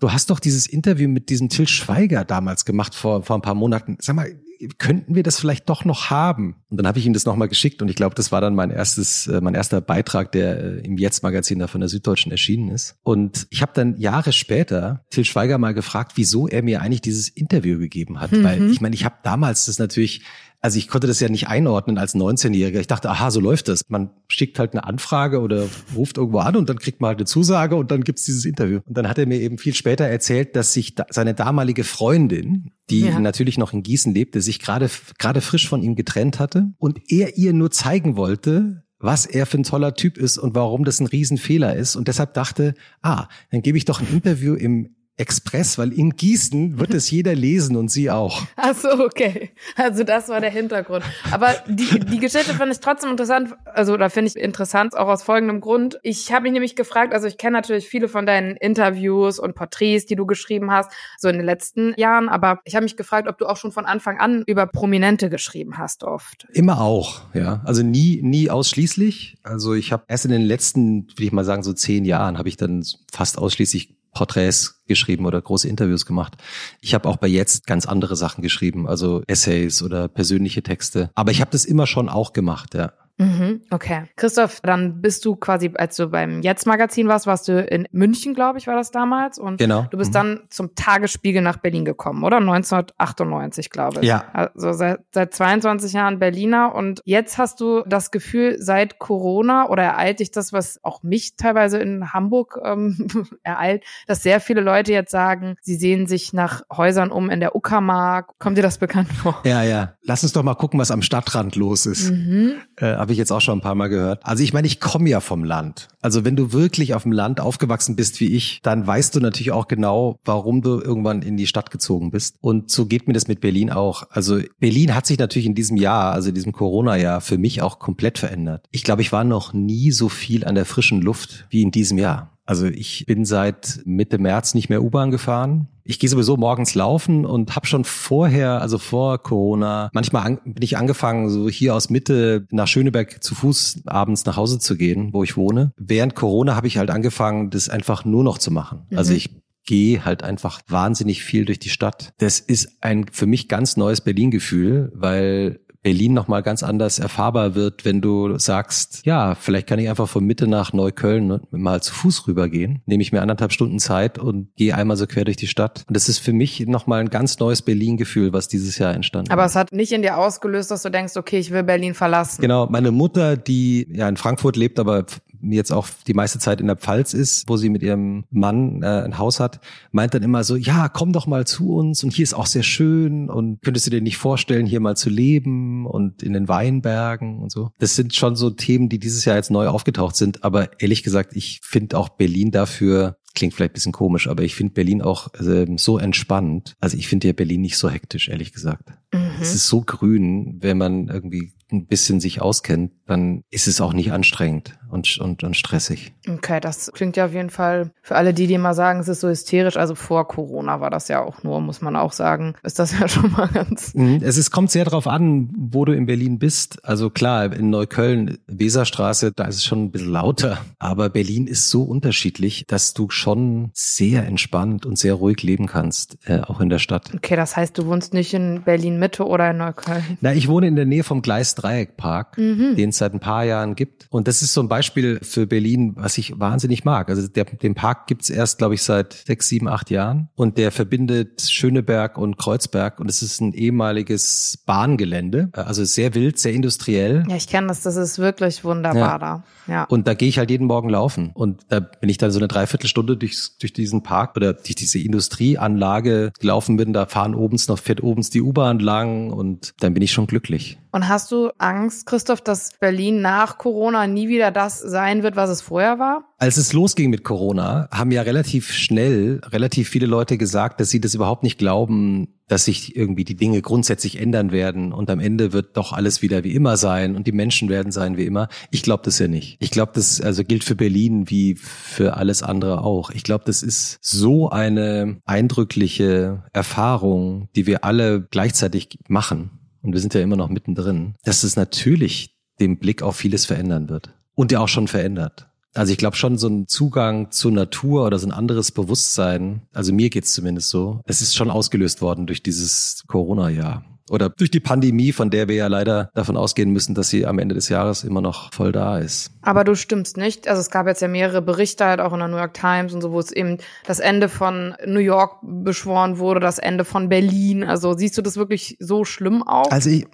Du hast doch dieses Interview mit diesem Till Schweiger damals gemacht vor, vor ein paar Monaten. Sag mal, könnten wir das vielleicht doch noch haben? Und dann habe ich ihm das nochmal geschickt und ich glaube, das war dann mein erstes, äh, mein erster Beitrag, der äh, im Jetzt-Magazin da von der Süddeutschen erschienen ist. Und ich habe dann Jahre später Till Schweiger mal gefragt, wieso er mir eigentlich dieses Interview gegeben hat. Mhm. Weil ich meine, ich habe damals das natürlich also ich konnte das ja nicht einordnen als 19-Jähriger. Ich dachte, aha, so läuft das. Man schickt halt eine Anfrage oder ruft irgendwo an und dann kriegt man halt eine Zusage und dann gibt's dieses Interview. Und dann hat er mir eben viel später erzählt, dass sich da seine damalige Freundin, die ja. natürlich noch in Gießen lebte, sich gerade gerade frisch von ihm getrennt hatte und er ihr nur zeigen wollte, was er für ein toller Typ ist und warum das ein Riesenfehler ist und deshalb dachte, ah, dann gebe ich doch ein Interview im Express, weil in Gießen wird es jeder lesen und sie auch. Ach so, okay. Also das war der Hintergrund. Aber die, die Geschichte finde ich trotzdem interessant, also da finde ich interessant auch aus folgendem Grund. Ich habe mich nämlich gefragt, also ich kenne natürlich viele von deinen Interviews und Porträts, die du geschrieben hast, so in den letzten Jahren, aber ich habe mich gefragt, ob du auch schon von Anfang an über Prominente geschrieben hast oft. Immer auch, ja. Also nie, nie ausschließlich. Also ich habe erst in den letzten, würde ich mal sagen, so zehn Jahren habe ich dann fast ausschließlich Porträts geschrieben oder große Interviews gemacht. Ich habe auch bei jetzt ganz andere Sachen geschrieben, also Essays oder persönliche Texte. Aber ich habe das immer schon auch gemacht, ja. Mhm, okay. Christoph, dann bist du quasi, als du beim Jetzt-Magazin warst, warst du in München, glaube ich, war das damals. Und genau. du bist mhm. dann zum Tagesspiegel nach Berlin gekommen, oder? 1998, glaube ich. Ja. Also seit, seit 22 Jahren Berliner. Und jetzt hast du das Gefühl, seit Corona oder ereilt dich das, was auch mich teilweise in Hamburg ähm, <laughs> ereilt, dass sehr viele Leute jetzt sagen, sie sehen sich nach Häusern um in der Uckermark. Kommt dir das bekannt vor? Ja, ja. Lass uns doch mal gucken, was am Stadtrand los ist. Mhm. Äh, Habe ich jetzt auch schon ein paar Mal gehört. Also ich meine, ich komme ja vom Land. Also wenn du wirklich auf dem Land aufgewachsen bist wie ich, dann weißt du natürlich auch genau, warum du irgendwann in die Stadt gezogen bist. Und so geht mir das mit Berlin auch. Also Berlin hat sich natürlich in diesem Jahr, also in diesem Corona-Jahr, für mich auch komplett verändert. Ich glaube, ich war noch nie so viel an der frischen Luft wie in diesem Jahr. Also ich bin seit Mitte März nicht mehr U-Bahn gefahren. Ich gehe sowieso morgens laufen und habe schon vorher, also vor Corona, manchmal an, bin ich angefangen, so hier aus Mitte nach Schöneberg zu Fuß abends nach Hause zu gehen, wo ich wohne. Während Corona habe ich halt angefangen, das einfach nur noch zu machen. Mhm. Also ich gehe halt einfach wahnsinnig viel durch die Stadt. Das ist ein für mich ganz neues Berlin-Gefühl, weil Berlin nochmal ganz anders erfahrbar wird, wenn du sagst, ja, vielleicht kann ich einfach von Mitte nach Neukölln ne, mal zu Fuß rübergehen, nehme ich mir anderthalb Stunden Zeit und gehe einmal so quer durch die Stadt. Und das ist für mich nochmal ein ganz neues Berlin-Gefühl, was dieses Jahr entstanden Aber es hat nicht in dir ausgelöst, dass du denkst, okay, ich will Berlin verlassen. Genau, meine Mutter, die ja in Frankfurt lebt, aber jetzt auch die meiste Zeit in der Pfalz ist, wo sie mit ihrem Mann äh, ein Haus hat, meint dann immer so, ja, komm doch mal zu uns und hier ist auch sehr schön und könntest du dir nicht vorstellen, hier mal zu leben und in den Weinbergen und so. Das sind schon so Themen, die dieses Jahr jetzt neu aufgetaucht sind, aber ehrlich gesagt, ich finde auch Berlin dafür klingt vielleicht ein bisschen komisch, aber ich finde Berlin auch äh, so entspannt. Also ich finde ja Berlin nicht so hektisch, ehrlich gesagt. Mhm. Es ist so grün, wenn man irgendwie ein bisschen sich auskennt, dann ist es auch nicht anstrengend und, und, und stressig. Okay, das klingt ja auf jeden Fall für alle die, die immer sagen, es ist so hysterisch. Also vor Corona war das ja auch nur, muss man auch sagen, ist das ja <laughs> schon mal ganz. Mhm, es ist, kommt sehr darauf an, wo du in Berlin bist. Also klar, in Neukölln, Weserstraße, da ist es schon ein bisschen lauter. Aber Berlin ist so unterschiedlich, dass du schon sehr entspannt und sehr ruhig leben kannst, äh, auch in der Stadt. Okay, das heißt, du wohnst nicht in Berlin Mitte oder in Neukölln? Na, ich wohne in der Nähe vom Gleis Dreieckpark, mhm. den es seit ein paar Jahren gibt. Und das ist so ein Beispiel für Berlin, was ich wahnsinnig mag. Also der, den Park gibt's erst, glaube ich, seit sechs, sieben, acht Jahren. Und der verbindet Schöneberg und Kreuzberg. Und es ist ein ehemaliges Bahngelände. Also sehr wild, sehr industriell. Ja, ich kenne das. Das ist wirklich wunderbar ja. da. Ja. Und da gehe ich halt jeden Morgen laufen. Und da bin ich dann so eine Dreiviertelstunde durch, durch diesen Park oder durch diese Industrieanlage gelaufen bin. Da fahren obens noch, fährt obens die U-Bahn lang und dann bin ich schon glücklich. Und hast du Angst, Christoph, dass Berlin nach Corona nie wieder das sein wird, was es vorher war? Als es losging mit Corona, haben ja relativ schnell relativ viele Leute gesagt, dass sie das überhaupt nicht glauben, dass sich irgendwie die Dinge grundsätzlich ändern werden und am Ende wird doch alles wieder wie immer sein und die Menschen werden sein wie immer. Ich glaube das ja nicht. Ich glaube, das also gilt für Berlin wie für alles andere auch. Ich glaube, das ist so eine eindrückliche Erfahrung, die wir alle gleichzeitig machen und wir sind ja immer noch mittendrin, dass es natürlich den Blick auf vieles verändern wird. Und ja auch schon verändert. Also ich glaube schon so ein Zugang zur Natur oder so ein anderes Bewusstsein, also mir geht's zumindest so, es ist schon ausgelöst worden durch dieses Corona-Jahr oder durch die Pandemie, von der wir ja leider davon ausgehen müssen, dass sie am Ende des Jahres immer noch voll da ist. Aber du stimmst nicht. Also es gab jetzt ja mehrere Berichte halt auch in der New York Times und so, wo es eben das Ende von New York beschworen wurde, das Ende von Berlin. Also siehst du das wirklich so schlimm auch? Also ich,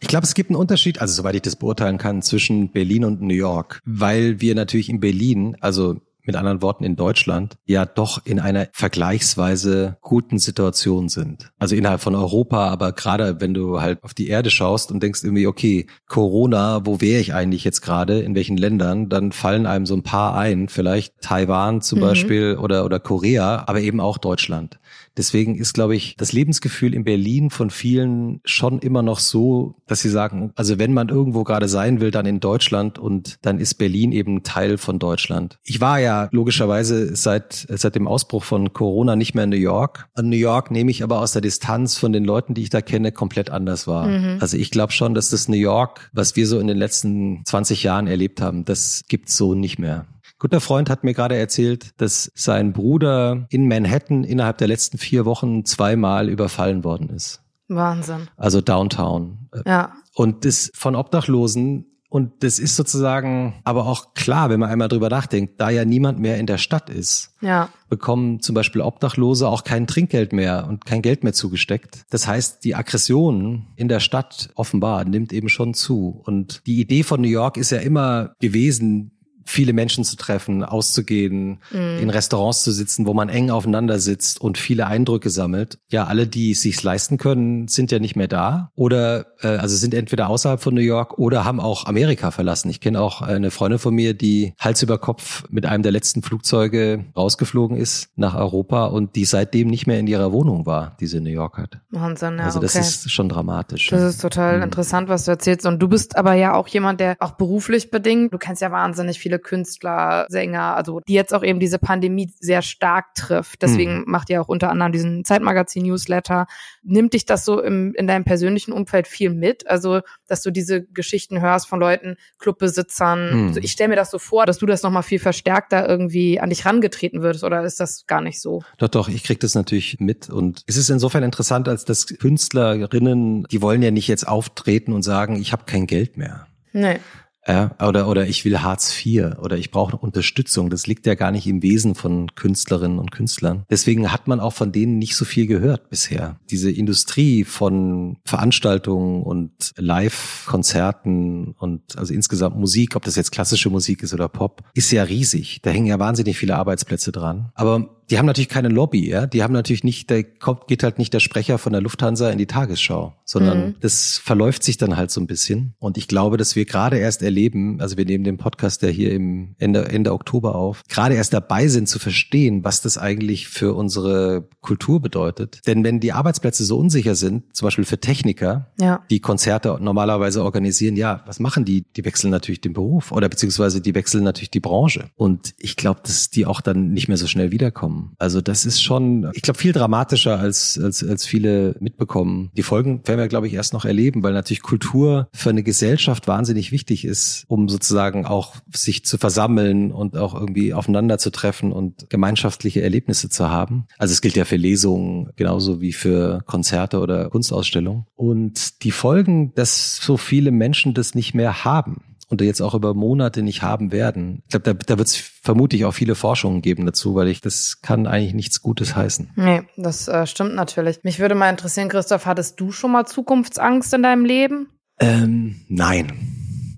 ich glaube, es gibt einen Unterschied, also soweit ich das beurteilen kann, zwischen Berlin und New York, weil wir natürlich in Berlin, also mit anderen Worten in Deutschland, ja doch in einer vergleichsweise guten Situation sind. Also innerhalb von Europa, aber gerade wenn du halt auf die Erde schaust und denkst irgendwie, okay, Corona, wo wäre ich eigentlich jetzt gerade, in welchen Ländern, dann fallen einem so ein paar ein, vielleicht Taiwan zum mhm. Beispiel oder, oder Korea, aber eben auch Deutschland. Deswegen ist, glaube ich, das Lebensgefühl in Berlin von vielen schon immer noch so, dass sie sagen, also wenn man irgendwo gerade sein will, dann in Deutschland und dann ist Berlin eben Teil von Deutschland. Ich war ja logischerweise seit, seit dem Ausbruch von Corona nicht mehr in New York. An New York nehme ich aber aus der Distanz von den Leuten, die ich da kenne, komplett anders wahr. Mhm. Also ich glaube schon, dass das New York, was wir so in den letzten 20 Jahren erlebt haben, das gibt's so nicht mehr guter Freund hat mir gerade erzählt, dass sein Bruder in Manhattan innerhalb der letzten vier Wochen zweimal überfallen worden ist. Wahnsinn. Also Downtown. Ja. Und das von Obdachlosen Und das ist sozusagen aber auch klar, wenn man einmal drüber nachdenkt, da ja niemand mehr in der Stadt ist, ja. bekommen zum Beispiel Obdachlose auch kein Trinkgeld mehr und kein Geld mehr zugesteckt. Das heißt, die Aggression in der Stadt offenbar nimmt eben schon zu. Und die Idee von New York ist ja immer gewesen, viele Menschen zu treffen, auszugehen, mhm. in Restaurants zu sitzen, wo man eng aufeinander sitzt und viele Eindrücke sammelt. Ja, alle, die es sich leisten können, sind ja nicht mehr da oder äh, also sind entweder außerhalb von New York oder haben auch Amerika verlassen. Ich kenne auch eine Freundin von mir, die Hals über Kopf mit einem der letzten Flugzeuge rausgeflogen ist nach Europa und die seitdem nicht mehr in ihrer Wohnung war, die sie in New York hat. Wahnsinn, ja, also das okay. ist schon dramatisch. Das ist total mhm. interessant, was du erzählst. Und du bist aber ja auch jemand, der auch beruflich bedingt, du kennst ja wahnsinnig viele viele Künstler, Sänger, also die jetzt auch eben diese Pandemie sehr stark trifft. Deswegen mhm. macht ihr auch unter anderem diesen Zeitmagazin-Newsletter. Nimmt dich das so im, in deinem persönlichen Umfeld viel mit? Also, dass du diese Geschichten hörst von Leuten, Clubbesitzern. Mhm. Also ich stelle mir das so vor, dass du das nochmal viel verstärkter irgendwie an dich rangetreten würdest oder ist das gar nicht so? Doch, doch, ich krieg das natürlich mit und es ist insofern interessant, als dass Künstlerinnen, die wollen ja nicht jetzt auftreten und sagen, ich habe kein Geld mehr. Nee. Ja, oder, oder ich will Hartz IV oder ich brauche Unterstützung. Das liegt ja gar nicht im Wesen von Künstlerinnen und Künstlern. Deswegen hat man auch von denen nicht so viel gehört bisher. Diese Industrie von Veranstaltungen und Live-Konzerten und also insgesamt Musik, ob das jetzt klassische Musik ist oder Pop, ist ja riesig. Da hängen ja wahnsinnig viele Arbeitsplätze dran. Aber die haben natürlich keine Lobby, ja. Die haben natürlich nicht, da kommt, geht halt nicht der Sprecher von der Lufthansa in die Tagesschau, sondern mhm. das verläuft sich dann halt so ein bisschen. Und ich glaube, dass wir gerade erst erleben, also wir nehmen den Podcast ja hier im Ende, Ende Oktober auf, gerade erst dabei sind zu verstehen, was das eigentlich für unsere Kultur bedeutet. Denn wenn die Arbeitsplätze so unsicher sind, zum Beispiel für Techniker, ja. die Konzerte normalerweise organisieren, ja, was machen die? Die wechseln natürlich den Beruf oder beziehungsweise die wechseln natürlich die Branche. Und ich glaube, dass die auch dann nicht mehr so schnell wiederkommen bekommen. Also das ist schon, ich glaube, viel dramatischer als, als, als viele mitbekommen. Die Folgen werden wir, glaube ich, erst noch erleben, weil natürlich Kultur für eine Gesellschaft wahnsinnig wichtig ist, um sozusagen auch sich zu versammeln und auch irgendwie aufeinander zu treffen und gemeinschaftliche Erlebnisse zu haben. Also es gilt ja für Lesungen genauso wie für Konzerte oder Kunstausstellungen. Und die Folgen, dass so viele Menschen das nicht mehr haben und jetzt auch über Monate nicht haben werden. Ich glaube, da, da wird es vermutlich auch viele Forschungen geben dazu, weil ich das kann eigentlich nichts Gutes heißen. Nee, das äh, stimmt natürlich. Mich würde mal interessieren, Christoph, hattest du schon mal Zukunftsangst in deinem Leben? Ähm, nein.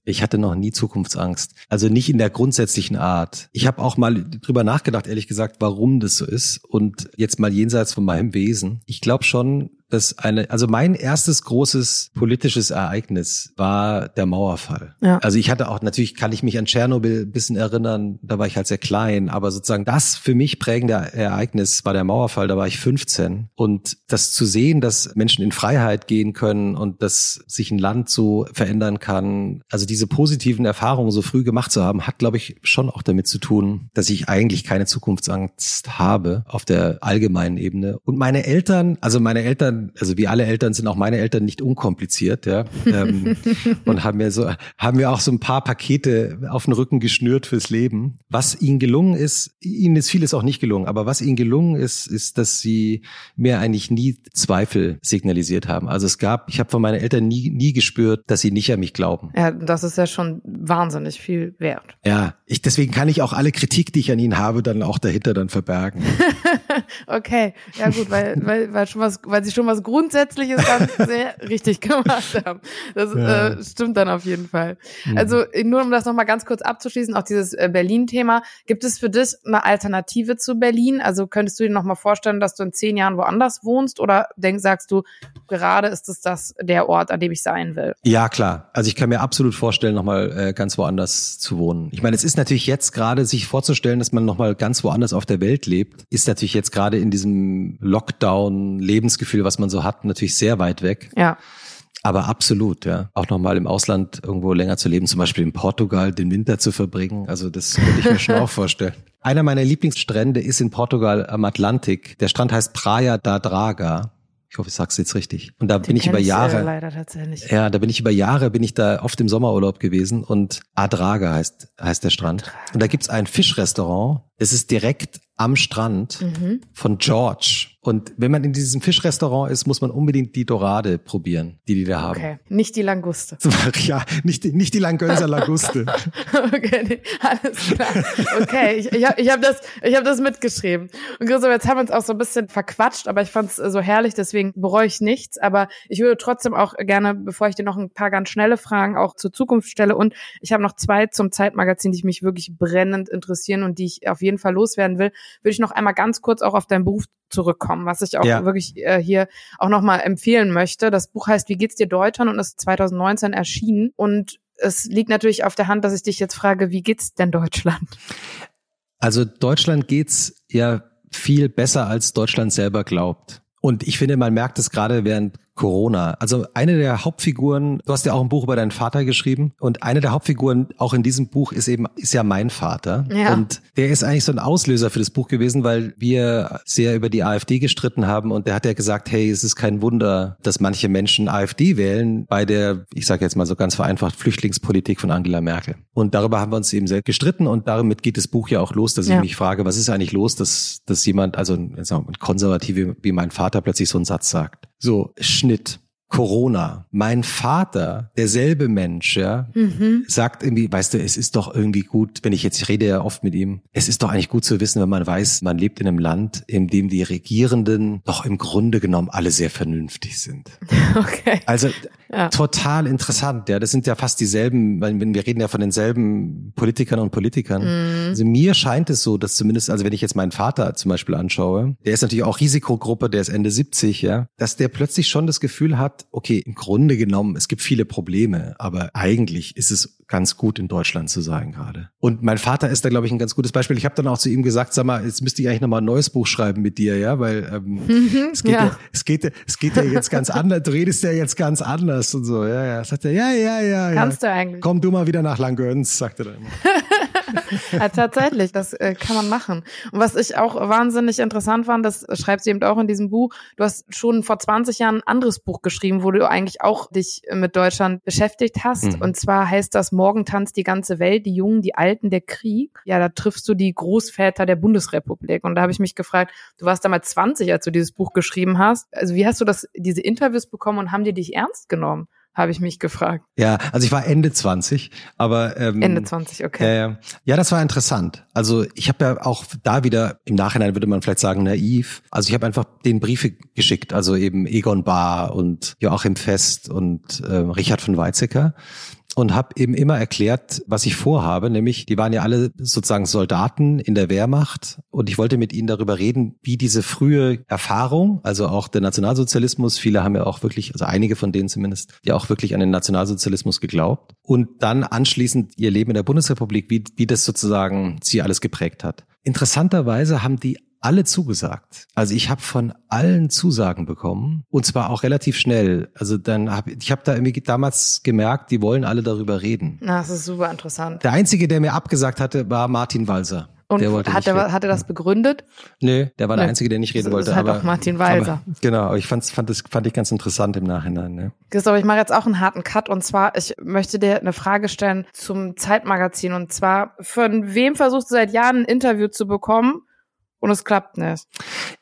Ich hatte noch nie Zukunftsangst. Also nicht in der grundsätzlichen Art. Ich habe auch mal drüber nachgedacht, ehrlich gesagt, warum das so ist. Und jetzt mal jenseits von meinem Wesen. Ich glaube schon, dass eine, also mein erstes großes politisches Ereignis war der Mauerfall. Ja. Also ich hatte auch, natürlich kann ich mich an Tschernobyl ein bisschen erinnern, da war ich halt sehr klein, aber sozusagen das für mich prägende Ereignis war der Mauerfall, da war ich 15. Und das zu sehen, dass Menschen in Freiheit gehen können und dass sich ein Land so verändern kann, also diese positiven Erfahrungen so früh gemacht zu haben, hat, glaube ich, schon auch damit zu tun, dass ich eigentlich keine Zukunftsangst habe auf der allgemeinen Ebene. Und meine Eltern, also meine Eltern also wie alle Eltern sind auch meine Eltern nicht unkompliziert, ja. Ähm, <laughs> und haben mir so, haben mir auch so ein paar Pakete auf den Rücken geschnürt fürs Leben. Was ihnen gelungen ist, ihnen ist vieles auch nicht gelungen, aber was ihnen gelungen ist, ist, dass sie mir eigentlich nie Zweifel signalisiert haben. Also es gab, ich habe von meinen Eltern nie, nie gespürt, dass sie nicht an mich glauben. Ja, das ist ja schon wahnsinnig viel wert. Ja, ich, deswegen kann ich auch alle Kritik, die ich an ihnen habe, dann auch dahinter dann verbergen. <laughs> <laughs> okay, ja gut, weil, weil, weil schon was, weil sie schon was Grundsätzliches dann <laughs> sehr richtig gemacht haben. Das ja. äh, stimmt dann auf jeden Fall. Mhm. Also nur um das nochmal ganz kurz abzuschließen, auch dieses äh, Berlin-Thema. Gibt es für dich eine Alternative zu Berlin? Also könntest du dir nochmal vorstellen, dass du in zehn Jahren woanders wohnst oder denkst, sagst du, gerade ist es das der Ort, an dem ich sein will? Ja, klar. Also ich kann mir absolut vorstellen, nochmal äh, ganz woanders zu wohnen. Ich meine, es ist natürlich jetzt gerade, sich vorzustellen, dass man nochmal ganz woanders auf der Welt lebt, ist natürlich jetzt gerade in diesem Lockdown-Lebensgefühl, was man so hat, natürlich sehr weit weg. Ja. Aber absolut, ja. Auch nochmal im Ausland irgendwo länger zu leben, zum Beispiel in Portugal den Winter zu verbringen. Also das würde ich mir schon auch vorstellen. <laughs> Einer meiner Lieblingsstrände ist in Portugal am Atlantik. Der Strand heißt Praia da Draga. Ich hoffe, ich sag's jetzt richtig. Und da Den bin ich über Jahre. Leider tatsächlich. Ja, da bin ich über Jahre, bin ich da oft im Sommerurlaub gewesen und Adraga heißt, heißt der Strand. Und da gibt's ein Fischrestaurant. Das ist direkt am Strand mhm. von George. Und wenn man in diesem Fischrestaurant ist, muss man unbedingt die Dorade probieren, die die da haben. Okay, nicht die Languste. <laughs> Ja, nicht die, nicht die Langönser Languste. <laughs> okay, nee, alles klar. Okay, ich, ich habe ich hab das, ich hab das mitgeschrieben. Und Christoph, jetzt haben wir uns auch so ein bisschen verquatscht, aber ich fand es so herrlich, deswegen bereue ich nichts. Aber ich würde trotzdem auch gerne, bevor ich dir noch ein paar ganz schnelle Fragen auch zur Zukunft stelle und ich habe noch zwei zum Zeitmagazin, die mich wirklich brennend interessieren und die ich auf jeden Fall loswerden will, würde ich noch einmal ganz kurz auch auf deinen Beruf zurückkommen, was ich auch ja. wirklich äh, hier auch nochmal empfehlen möchte. Das Buch heißt Wie geht's dir Deutschland und ist 2019 erschienen und es liegt natürlich auf der Hand, dass ich dich jetzt frage, wie geht's denn Deutschland? Also Deutschland geht's ja viel besser, als Deutschland selber glaubt. Und ich finde, man merkt es gerade während Corona. Also eine der Hauptfiguren, du hast ja auch ein Buch über deinen Vater geschrieben und eine der Hauptfiguren auch in diesem Buch ist eben, ist ja mein Vater. Ja. Und der ist eigentlich so ein Auslöser für das Buch gewesen, weil wir sehr über die AfD gestritten haben und der hat ja gesagt, hey, es ist kein Wunder, dass manche Menschen AfD wählen bei der, ich sage jetzt mal so ganz vereinfacht, Flüchtlingspolitik von Angela Merkel. Und darüber haben wir uns eben sehr gestritten und damit geht das Buch ja auch los, dass ja. ich mich frage, was ist eigentlich los, dass, dass jemand, also ein Konservative wie mein Vater plötzlich so einen Satz sagt. So, Schnitt. Corona. Mein Vater, derselbe Mensch, ja, mhm. sagt irgendwie, weißt du, es ist doch irgendwie gut, wenn ich jetzt, ich rede ja oft mit ihm, es ist doch eigentlich gut zu wissen, wenn man weiß, man lebt in einem Land, in dem die Regierenden doch im Grunde genommen alle sehr vernünftig sind. <laughs> Okay. Also ja. total interessant, ja. Das sind ja fast dieselben, wenn wir reden ja von denselben Politikern und Politikern. Mhm. Also mir scheint es so, dass zumindest, also wenn ich jetzt meinen Vater zum Beispiel anschaue, der ist natürlich auch Risikogruppe, der ist Ende 70, ja, dass der plötzlich schon das Gefühl hat, okay, im Grunde genommen, es gibt viele Probleme, aber eigentlich ist es ganz gut in Deutschland zu sein gerade. Und mein Vater ist da, glaube ich, ein ganz gutes Beispiel. Ich habe dann auch zu ihm gesagt, sag mal, jetzt müsste ich eigentlich nochmal ein neues Buch schreiben mit dir, ja, weil ähm, mhm, <laughs> es, geht ja. ja. es geht es geht ja jetzt ganz anders, du redest ja jetzt ganz anders und so, ja, ja. Sagt er, ja, ja, ja, ja. Kannst du eigentlich. Komm du mal wieder nach Langgöns, sagt er dann immer. <laughs> <laughs> ja, tatsächlich, das äh, kann man machen. Und was ich auch wahnsinnig interessant fand, das schreibt sie eben auch in diesem Buch, du hast schon vor 20 Jahren ein anderes Buch geschrieben, wo du eigentlich auch dich mit Deutschland beschäftigt hast. Mhm. Und zwar heißt das Morgen tanzt die ganze Welt, die Jungen, die Alten, der Krieg. Ja, da triffst du die Großväter der Bundesrepublik. Und da habe ich mich gefragt, du warst damals 20, als du dieses Buch geschrieben hast. Also wie hast du das, diese Interviews bekommen und haben die dich ernst genommen? Habe ich mich gefragt. Ja, also ich war Ende 20, aber ähm, Ende 20, okay. Äh, ja, das war interessant. Also ich habe ja auch da wieder im Nachhinein würde man vielleicht sagen naiv. Also ich habe einfach den Briefe geschickt, also eben Egon Bahr und Joachim Fest und äh, Richard von Weizsäcker und habe eben immer erklärt, was ich vorhabe, nämlich die waren ja alle sozusagen Soldaten in der Wehrmacht und ich wollte mit ihnen darüber reden, wie diese frühe Erfahrung, also auch der Nationalsozialismus, viele haben ja auch wirklich, also einige von denen zumindest, die auch wirklich an den Nationalsozialismus geglaubt und dann anschließend ihr Leben in der Bundesrepublik, wie, wie das sozusagen sie alles geprägt hat. Interessanterweise haben die alle zugesagt. Also ich habe von allen Zusagen bekommen und zwar auch relativ schnell. Also dann habe ich habe da irgendwie damals gemerkt, die wollen alle darüber reden. Na, das ist super interessant. Der einzige, der mir abgesagt hatte, war Martin Walser. Und hat er, hat er das begründet? Nee, der war der Einzige, der nicht reden wollte. Das ist halt aber, auch Martin Walser. Aber, genau, aber ich fand's, fand das fand ich ganz interessant im Nachhinein. Ne? Christoph, ich mache jetzt auch einen harten Cut und zwar, ich möchte dir eine Frage stellen zum Zeitmagazin und zwar, von wem versuchst du seit Jahren ein Interview zu bekommen und es klappt nicht.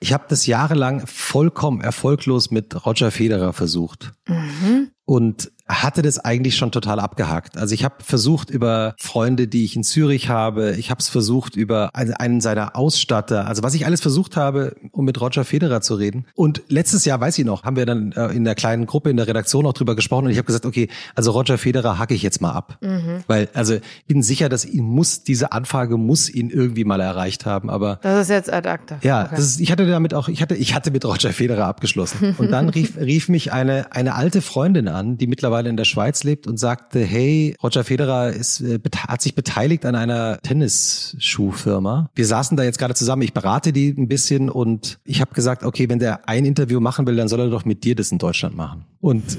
Ich habe das jahrelang vollkommen erfolglos mit Roger Federer versucht. Mhm. Und hatte das eigentlich schon total abgehakt. Also ich habe versucht über Freunde, die ich in Zürich habe, ich habe es versucht über einen seiner Ausstatter, also was ich alles versucht habe, um mit Roger Federer zu reden. Und letztes Jahr, weiß ich noch, haben wir dann äh, in der kleinen Gruppe in der Redaktion auch drüber gesprochen und ich habe gesagt, okay, also Roger Federer hacke ich jetzt mal ab. Mhm. Weil, also ich bin sicher, dass ihn muss, diese Anfrage muss ihn irgendwie mal erreicht haben, aber. Das ist jetzt ad acta. Ja, okay. das ist, ich hatte damit auch, ich hatte, ich hatte mit Roger Federer abgeschlossen. <laughs> Und dann rief, rief mich eine, eine alte Freundin an, die mittlerweile mittlerweile in der Schweiz lebt und sagte, hey, Roger Federer ist, äh, hat sich beteiligt an einer Tennisschuhfirma. Wir saßen da jetzt gerade zusammen, ich berate die ein bisschen und ich habe gesagt, okay, wenn der ein Interview machen will, dann soll er doch mit dir das in Deutschland machen. Und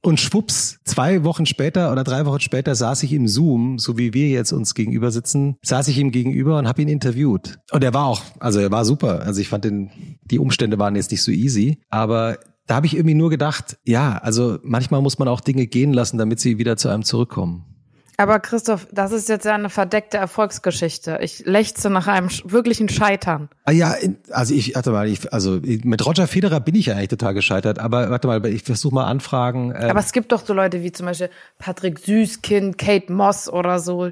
und schwupps, zwei Wochen später oder drei Wochen später saß ich im Zoom, so wie wir jetzt uns gegenüber sitzen, saß ich ihm gegenüber und habe ihn interviewt. Und er war auch, also er war super. Also ich fand den, die Umstände waren jetzt nicht so easy, aber da habe ich irgendwie nur gedacht, ja, also manchmal muss man auch Dinge gehen lassen, damit sie wieder zu einem zurückkommen. Aber Christoph, das ist jetzt ja eine verdeckte Erfolgsgeschichte. Ich lechze nach einem wirklichen Scheitern. Ah ja, also ich, warte mal, ich, also mit Roger Federer bin ich ja eigentlich total gescheitert. Aber warte mal, ich versuche mal Anfragen. Ähm. Aber es gibt doch so Leute wie zum Beispiel Patrick Süßkind, Kate Moss oder so.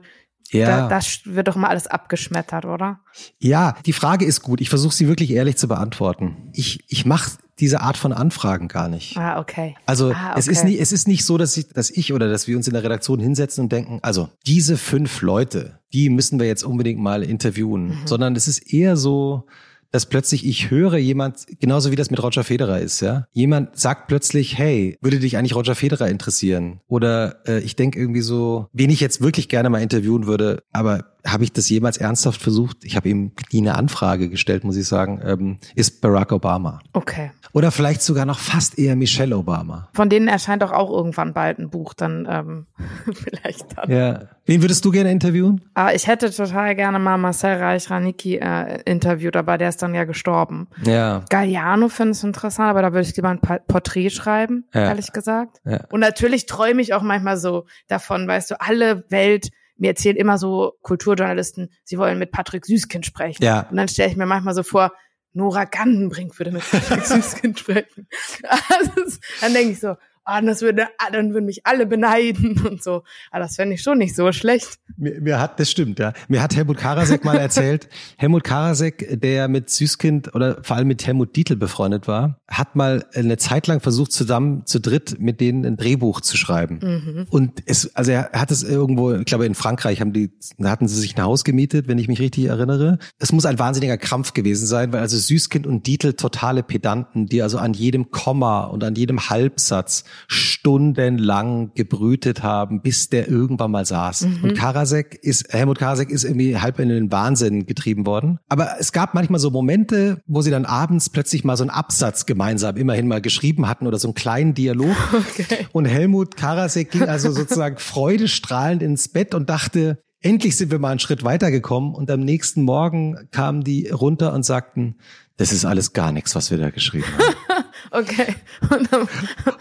Ja. Da, das wird doch mal alles abgeschmettert, oder? Ja, die Frage ist gut. Ich versuche sie wirklich ehrlich zu beantworten. Ich, ich mache diese Art von Anfragen gar nicht. Ah, okay. Also ah, okay. es ist nicht, es ist nicht so, dass ich, dass ich oder dass wir uns in der Redaktion hinsetzen und denken, also diese fünf Leute, die müssen wir jetzt unbedingt mal interviewen, mhm. sondern es ist eher so, dass plötzlich ich höre jemand, genauso wie das mit Roger Federer ist, ja. Jemand sagt plötzlich, hey, würde dich eigentlich Roger Federer interessieren? Oder äh, ich denke irgendwie so, wen ich jetzt wirklich gerne mal interviewen würde, aber habe ich das jemals ernsthaft versucht? Ich habe ihm nie eine Anfrage gestellt, muss ich sagen. Ähm, ist Barack Obama. Okay. Oder vielleicht sogar noch fast eher Michelle Obama. Von denen erscheint doch auch irgendwann bald ein Buch, dann ähm, <laughs> vielleicht dann. Ja. Wen würdest du gerne interviewen? Ah, ich hätte total gerne mal Marcel Reich-Ranicki äh, interviewt, aber der ist dann ja gestorben. Ja. Galliano finde ich interessant, aber da würde ich lieber ein Porträt schreiben, ja. ehrlich gesagt. Ja. Und natürlich träume ich auch manchmal so davon, weißt du, alle Welt mir erzählen immer so Kulturjournalisten, sie wollen mit Patrick Süßkind sprechen. Ja. Und dann stelle ich mir manchmal so vor, Nora Gandenbrink würde mit Patrick <laughs> Süßkind sprechen. <laughs> Also, dann denke ich so, oh, das würde, dann würden mich alle beneiden <laughs> und so. Aber das fände ich schon nicht so schlecht. Mir, mir hat, das stimmt, ja. Mir hat Helmut Karasek mal erzählt, <laughs> Helmut Karasek, der mit Süßkind oder vor allem mit Helmut Dietl befreundet war, hat mal eine Zeit lang versucht, zusammen zu dritt mit denen ein Drehbuch zu schreiben. Mhm. Und es, also er hat es irgendwo, ich glaube in Frankreich haben die, da hatten sie sich ein Haus gemietet, wenn ich mich richtig erinnere. Es muss ein wahnsinniger Krampf gewesen sein, weil also Süßkind und Dietl totale Pedanten, die also an jedem Komma und an jedem Halbsatz stundenlang gebrütet haben, bis der irgendwann mal saß. Mhm. Und Karasek ist, Helmut Karasek ist irgendwie halb in den Wahnsinn getrieben worden. Aber es gab manchmal so Momente, wo sie dann abends plötzlich mal so einen Absatz gemeinsam immerhin mal geschrieben hatten oder so einen kleinen Dialog. <laughs> Okay. Und Helmut Karasek ging also sozusagen <laughs> freudestrahlend ins Bett und dachte, endlich sind wir mal einen Schritt weitergekommen. Und am nächsten Morgen kamen die runter und sagten, das ist alles gar nichts, was wir da geschrieben haben. <laughs> okay. Und dann,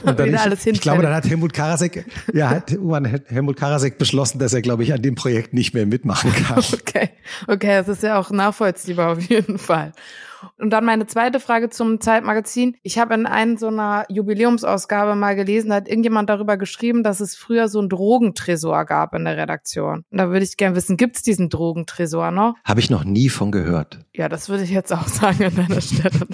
und dann ich, alles ich glaube, dann hat Helmut Karasek, ja, hat Helmut Karasek beschlossen, dass er, glaube ich, an dem Projekt nicht mehr mitmachen kann. <laughs> Okay. Okay, das ist ja auch nachvollziehbar auf jeden Fall. Und dann meine zweite Frage zum Zeitmagazin. Ich habe in einer so einer Jubiläumsausgabe mal gelesen, da hat irgendjemand darüber geschrieben, dass es früher so einen Drogentresor gab in der Redaktion. Und da würde ich gerne wissen, gibt es diesen Drogentresor noch? Habe ich noch nie von gehört. Ja, das würde ich jetzt auch sagen an deiner Stelle. <laughs>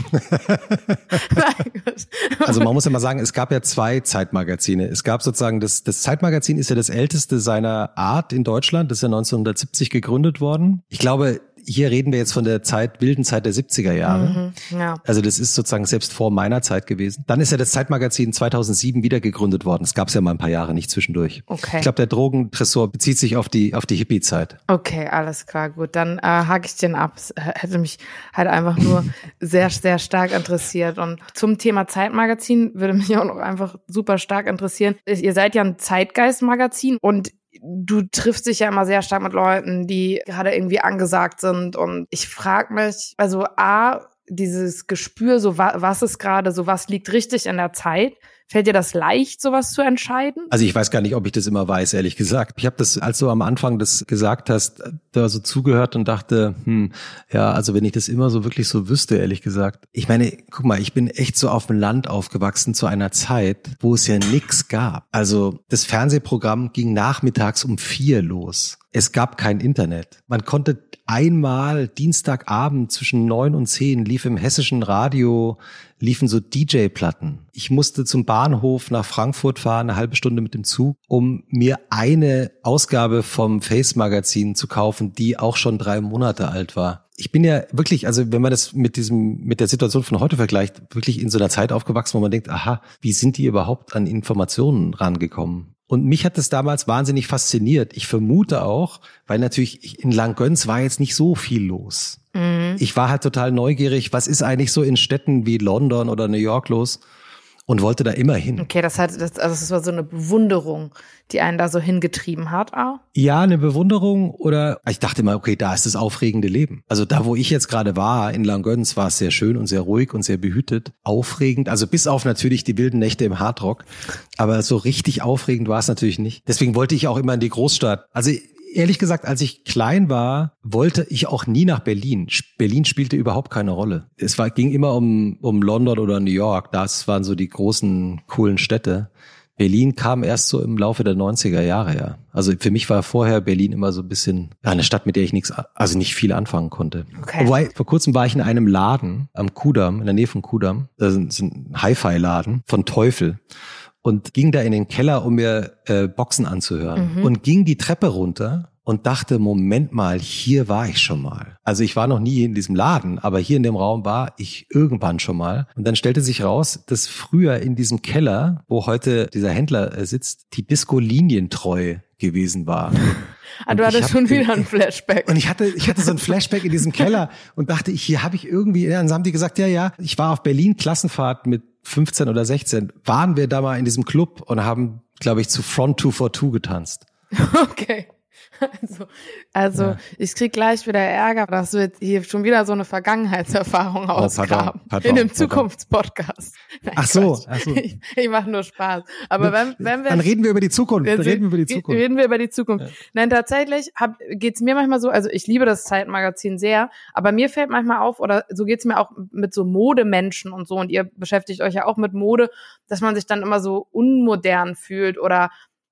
also man muss ja mal sagen, es gab ja zwei Zeitmagazine. Es gab sozusagen das, das Zeitmagazin ist ja das älteste seiner Art in Deutschland. Das ist ja 1970 gegründet worden. Ich glaube, hier reden wir jetzt von der Zeit, wilden Zeit der 70er Jahre. Mhm, ja. Also das ist sozusagen selbst vor meiner Zeit gewesen. Dann ist ja das Zeitmagazin 2007 wieder gegründet worden. Das gab es ja mal ein paar Jahre nicht zwischendurch. Okay. Ich glaube, der Drogentresor bezieht sich auf die, auf die Hippie-Zeit. Okay, alles klar, gut. Dann äh, hake ich den ab. Es hätte mich halt einfach nur <laughs> sehr, sehr stark interessiert. Und zum Thema Zeitmagazin würde mich auch noch einfach super stark interessieren. Ihr seid ja ein Zeitgeistmagazin und du triffst dich ja immer sehr stark mit Leuten, die gerade irgendwie angesagt sind. Und ich frage mich, also A, dieses Gespür, so was ist gerade, so was liegt richtig in der Zeit. Fällt dir das leicht, sowas zu entscheiden? Also ich weiß gar nicht, ob ich das immer weiß, ehrlich gesagt. Ich habe das, als du am Anfang das gesagt hast, da so zugehört und dachte, hm, ja, also wenn ich das immer so wirklich so wüsste, ehrlich gesagt. Ich meine, guck mal, ich bin echt so auf dem Land aufgewachsen zu einer Zeit, wo es ja nix gab. Also das Fernsehprogramm ging nachmittags um vier los. Es gab kein Internet. Man konnte einmal Dienstagabend zwischen neun und zehn lief im hessischen Radio, liefen so DJ-Platten. Ich musste zum Bahnhof nach Frankfurt fahren, eine halbe Stunde mit dem Zug, um mir eine Ausgabe vom Face-Magazin zu kaufen, die auch schon drei Monate alt war. Ich bin ja wirklich, also wenn man das mit diesem, mit der Situation von heute vergleicht, wirklich in so einer Zeit aufgewachsen, wo man denkt, aha, wie sind die überhaupt an Informationen rangekommen? Und mich hat das damals wahnsinnig fasziniert. Ich vermute auch, weil natürlich in Langgöns war jetzt nicht so viel los. Mhm. Ich war halt total neugierig, was ist eigentlich so in Städten wie London oder New York los? Und wollte da immer hin. Okay, das hat, das, also es war so eine Bewunderung, die einen da so hingetrieben hat auch. Ja, eine Bewunderung oder ich dachte immer, okay, da ist das aufregende Leben. Also da, wo ich jetzt gerade war, in Langöns, war es sehr schön und sehr ruhig und sehr behütet. Aufregend, also bis auf natürlich die wilden Nächte im Hardrock. Aber so richtig aufregend war es natürlich nicht. Deswegen wollte ich auch immer in die Großstadt. Also ehrlich gesagt, als ich klein war, wollte ich auch nie nach Berlin. Berlin spielte überhaupt keine Rolle. Es war, ging immer um, um London oder New York. Das waren so die großen, coolen Städte. Berlin kam erst so im Laufe der 90er Jahre, ja. Also für mich war vorher Berlin immer so ein bisschen eine Stadt, mit der ich nichts, also nicht viel anfangen konnte. Okay. Wobei, vor kurzem war ich in einem Laden am Kudamm, in der Nähe von Kudamm. Das ist ein Hi-Fi-Laden von Teufel und ging da in den Keller, um mir äh, Boxen anzuhören mhm. und ging die Treppe runter und dachte, Moment mal, hier war ich schon mal. Also ich war noch nie in diesem Laden, aber hier in dem Raum war ich irgendwann schon mal. Und dann stellte sich raus, dass früher in diesem Keller, wo heute dieser Händler äh, sitzt, die Disco linientreu gewesen war. <laughs> Ah, du hattest schon wieder ein <laughs> Flashback. Und ich hatte, ich hatte so ein Flashback in diesem Keller und dachte, hier habe ich irgendwie, ja, dann haben die gesagt, ja, ja, ich war auf Berlin Klassenfahrt mit 15 oder 16, waren wir da mal in diesem Club und haben, glaube ich, zu Front 242 getanzt. <laughs> Okay. <laughs> Also, also ja. ich krieg gleich wieder Ärger, dass jetzt hier schon wieder so eine Vergangenheitserfahrung oh, ausgraben. in dem Zukunftspodcast. Ach so, ach so. Ich, ich mache nur Spaß. Aber wenn, wenn wir dann reden wir über die Zukunft. Dann reden wir über die Zukunft. Reden wir über die Zukunft. Ja. Nein, tatsächlich hab, geht's mir manchmal so. Also ich liebe das Zeitmagazin sehr, aber mir fällt manchmal auf oder so geht's mir auch mit so Modemenschen und so. Und ihr beschäftigt euch ja auch mit Mode, dass man sich dann immer so unmodern fühlt oder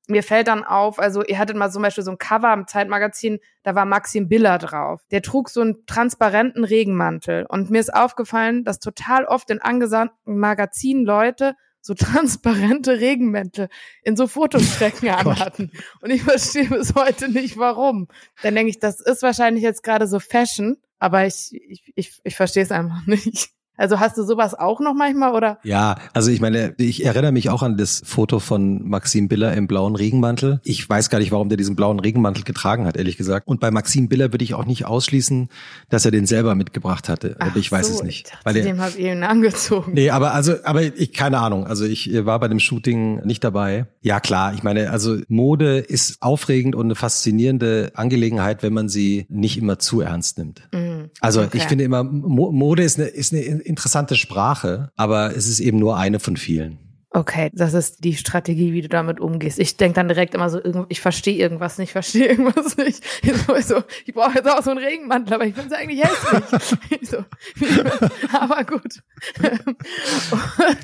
mir fällt dann auf, also ihr hattet mal zum Beispiel so ein Cover im Zeitmagazin, da war Maxim Biller drauf. Der trug so einen transparenten Regenmantel. Und mir ist aufgefallen, dass total oft in angesandten Magazinen Leute so <laughs> transparente Regenmäntel in so Fotostrecken <laughs> anhatten. Und ich verstehe bis heute nicht, warum. Dann denke ich, das ist wahrscheinlich jetzt gerade so Fashion, aber ich, ich, ich, ich verstehe es einfach nicht. Also hast du sowas auch noch manchmal oder? Ja, also ich meine, ich erinnere mich auch an das Foto von Maxim Biller im blauen Regenmantel. Ich weiß gar nicht, warum der diesen blauen Regenmantel getragen hat, ehrlich gesagt. Und bei Maxim Biller würde ich auch nicht ausschließen, dass er den selber mitgebracht hatte. Ach ich weiß so, es nicht. Ich dachte, weil er, dem habe ich ihn angezogen. Nee, aber also, aber ich keine Ahnung. Also ich war bei dem Shooting nicht dabei. Ja klar, ich meine, also Mode ist aufregend und eine faszinierende Angelegenheit, wenn man sie nicht immer zu ernst nimmt. Mhm. Also okay. ich finde immer, Mode ist eine, ist eine interessante Sprache, aber es ist eben nur eine von vielen. Okay, das ist die Strategie, wie du damit umgehst. Ich denke dann direkt immer so, ich verstehe irgendwas nicht, ich verstehe irgendwas nicht. <laughs> Ich, so, ich brauche jetzt auch so einen Regenmantel, aber ich finde es eigentlich hässlich. <laughs> so, <laughs> aber gut.